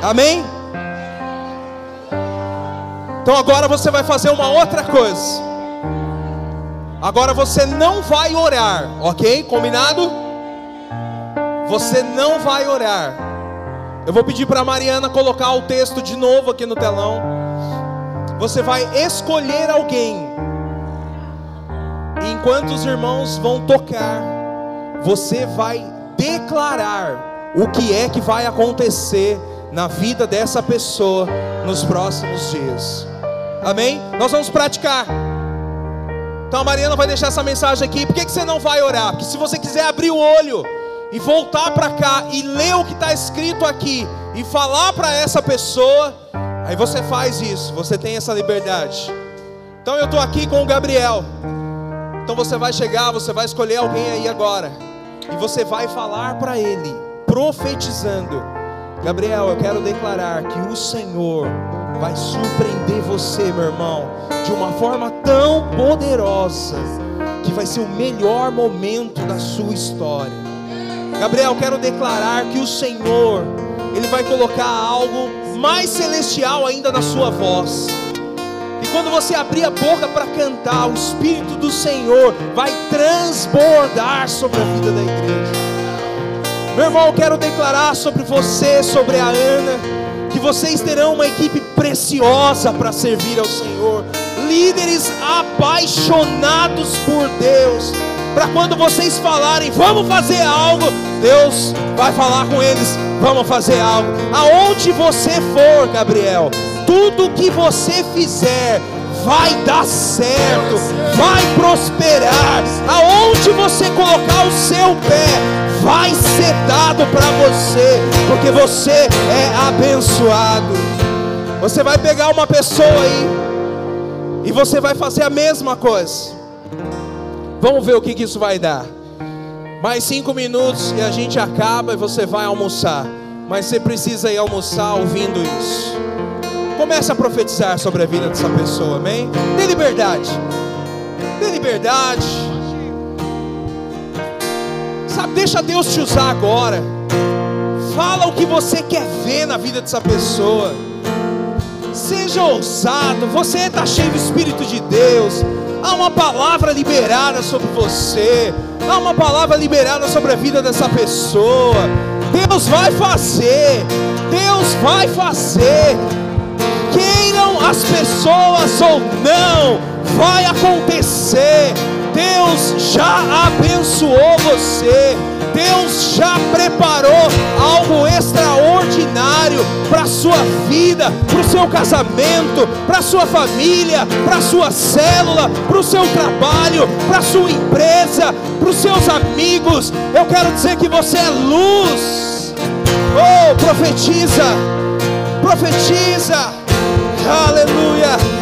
[SPEAKER 2] Amém? Então agora você vai fazer uma outra coisa. Agora você não vai orar, ok? Combinado? Você não vai orar. Eu vou pedir para a Mariana colocar o texto de novo aqui no telão. Você vai escolher alguém. E enquanto os irmãos vão tocar, você vai declarar o que é que vai acontecer na vida dessa pessoa nos próximos dias. Amém? Nós vamos praticar. Então a Mariana vai deixar essa mensagem aqui. Por que, que você não vai orar? Porque se você quiser abrir o olho e voltar para cá e ler o que está escrito aqui e falar para essa pessoa, aí você faz isso. Você tem essa liberdade. Então eu estou aqui com o Gabriel. Então você vai chegar, você vai escolher alguém aí agora. E você vai falar para ele, profetizando: Gabriel, eu quero declarar que o Senhor vai surpreender você, meu irmão, de uma forma tão poderosa, que vai ser o melhor momento da sua história. Gabriel, quero declarar que o Senhor, Ele vai colocar algo mais celestial ainda na sua voz. E quando você abrir a boca para cantar, o Espírito do Senhor vai transbordar sobre a vida da igreja. Meu irmão, quero declarar sobre você, sobre a Ana, que vocês terão uma equipe preciosa para servir ao Senhor, líderes apaixonados por Deus, para quando vocês falarem, vamos fazer algo, Deus vai falar com eles, vamos fazer algo. Aonde você for, Gabriel, tudo que você fizer, vai dar certo, vai prosperar. Aonde você colocar o seu pé, vai ser dado para você, porque você é abençoado. Você vai pegar uma pessoa aí e você vai fazer a mesma coisa. Vamos ver o que, que isso vai dar. Mais cinco minutos e a gente acaba e você vai almoçar. Mas você precisa ir almoçar ouvindo isso. Comece a profetizar sobre a vida dessa pessoa, amém? Dê liberdade. Dê liberdade. Sabe, deixa Deus te usar agora. Fala o que você quer ver na vida dessa pessoa. Seja ousado. Você está cheio do Espírito de Deus. Há uma palavra liberada sobre você. Há uma palavra liberada sobre a vida dessa pessoa. Deus vai fazer. Deus vai fazer. Queiram as pessoas ou não, vai acontecer. Deus já abençoou você. Deus já preparou algo extraordinário para a sua vida, para o seu casamento, para a sua família, para a sua célula, para o seu trabalho, para a sua empresa, para os seus amigos. Eu quero dizer que você é luz. Oh, profetiza, profetiza. Aleluia.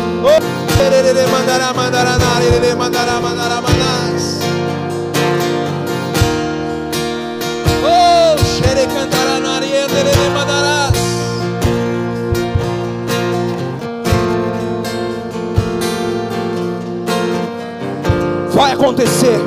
[SPEAKER 2] Mandará, mandará, erere mandará, mandará, mandarás. Oh, xere cantará, nariê, erere mandarás. Vai acontecer.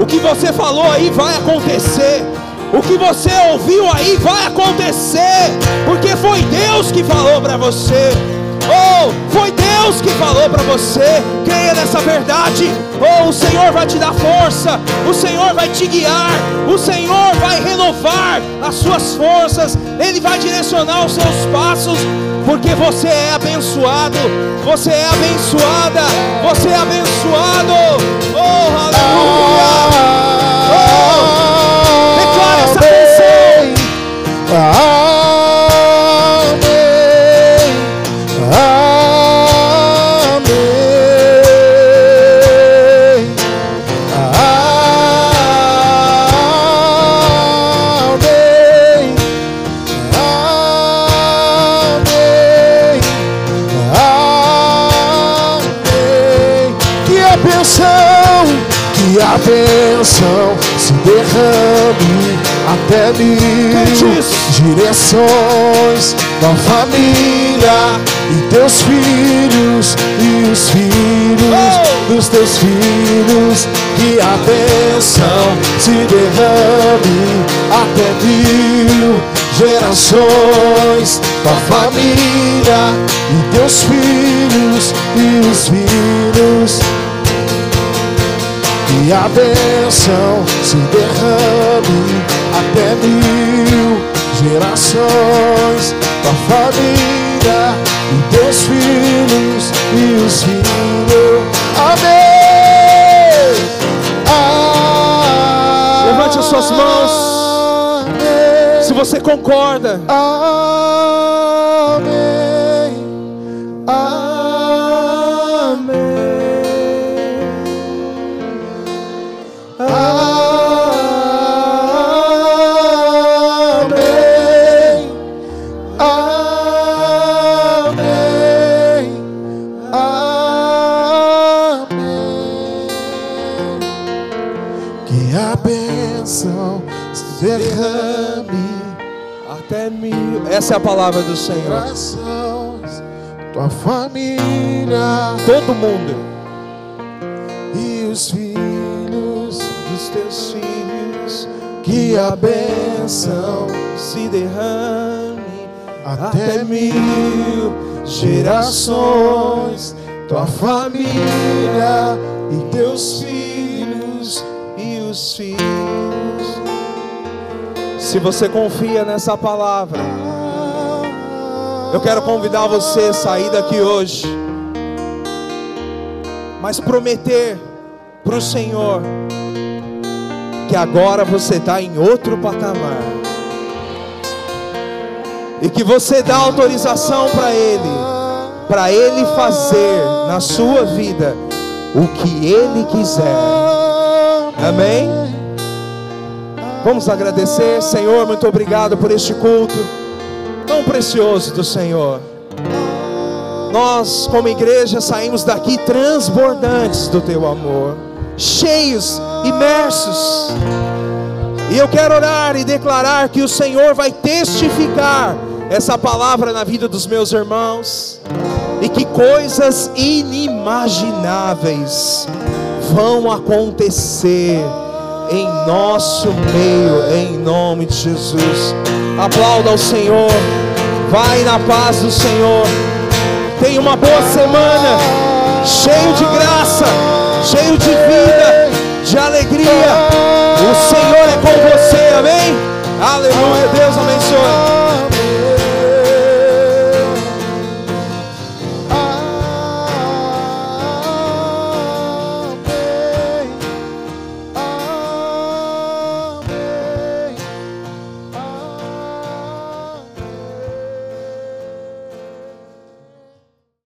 [SPEAKER 2] O que você falou aí vai acontecer. O que você ouviu aí vai acontecer, porque foi Deus que falou para você. Oh, foi Deus que falou para você. Creia nessa verdade. Oh, o Senhor vai te dar força. O Senhor vai te guiar. O Senhor vai renovar as suas forças. Ele vai direcionar os seus passos. Porque você é abençoado. Você é abençoada. Você é abençoado. Oh, aleluia.
[SPEAKER 3] A bênção se derrame até mil direções da família e teus filhos e os filhos dos teus filhos. Que a bênção se derrame até mil gerações da família e teus filhos e os filhos que a bênção se derrame até mil gerações da família e teus filhos e os filhos. Amém. Amém.
[SPEAKER 2] Levante as suas mãos. Se você concorda.
[SPEAKER 3] Amém. Amém. Amém. Derrame
[SPEAKER 2] Até mil. Essa é a palavra do Senhor.
[SPEAKER 3] corações, tua família
[SPEAKER 2] Todo mundo.
[SPEAKER 3] e os filhos,
[SPEAKER 2] Dos teus filhos.
[SPEAKER 3] que a bênção
[SPEAKER 2] se derrame
[SPEAKER 3] até mil gerações, tua família e teus filhos.
[SPEAKER 2] e os filhos. Se você confia nessa palavra, Eu quero convidar você a sair daqui hoje, mas prometer para o Senhor que agora você está em outro patamar e que você dá autorização para Ele, para Ele fazer na sua vida o que Ele quiser. Amém? Vamos agradecer, Senhor, muito obrigado por este culto tão precioso do Senhor. Nós, como igreja, saímos daqui transbordantes do Teu amor, cheios, imersos. E eu quero orar e declarar que o Senhor vai testificar essa palavra na vida dos meus irmãos, e que coisas inimagináveis vão acontecer em nosso meio, em nome de Jesus. Aplauda ao Senhor. Vai na paz do Senhor. Tenha uma boa semana, cheio de graça, cheio de vida, de alegria. O Senhor é com você, amém? Aleluia, Deus abençoe.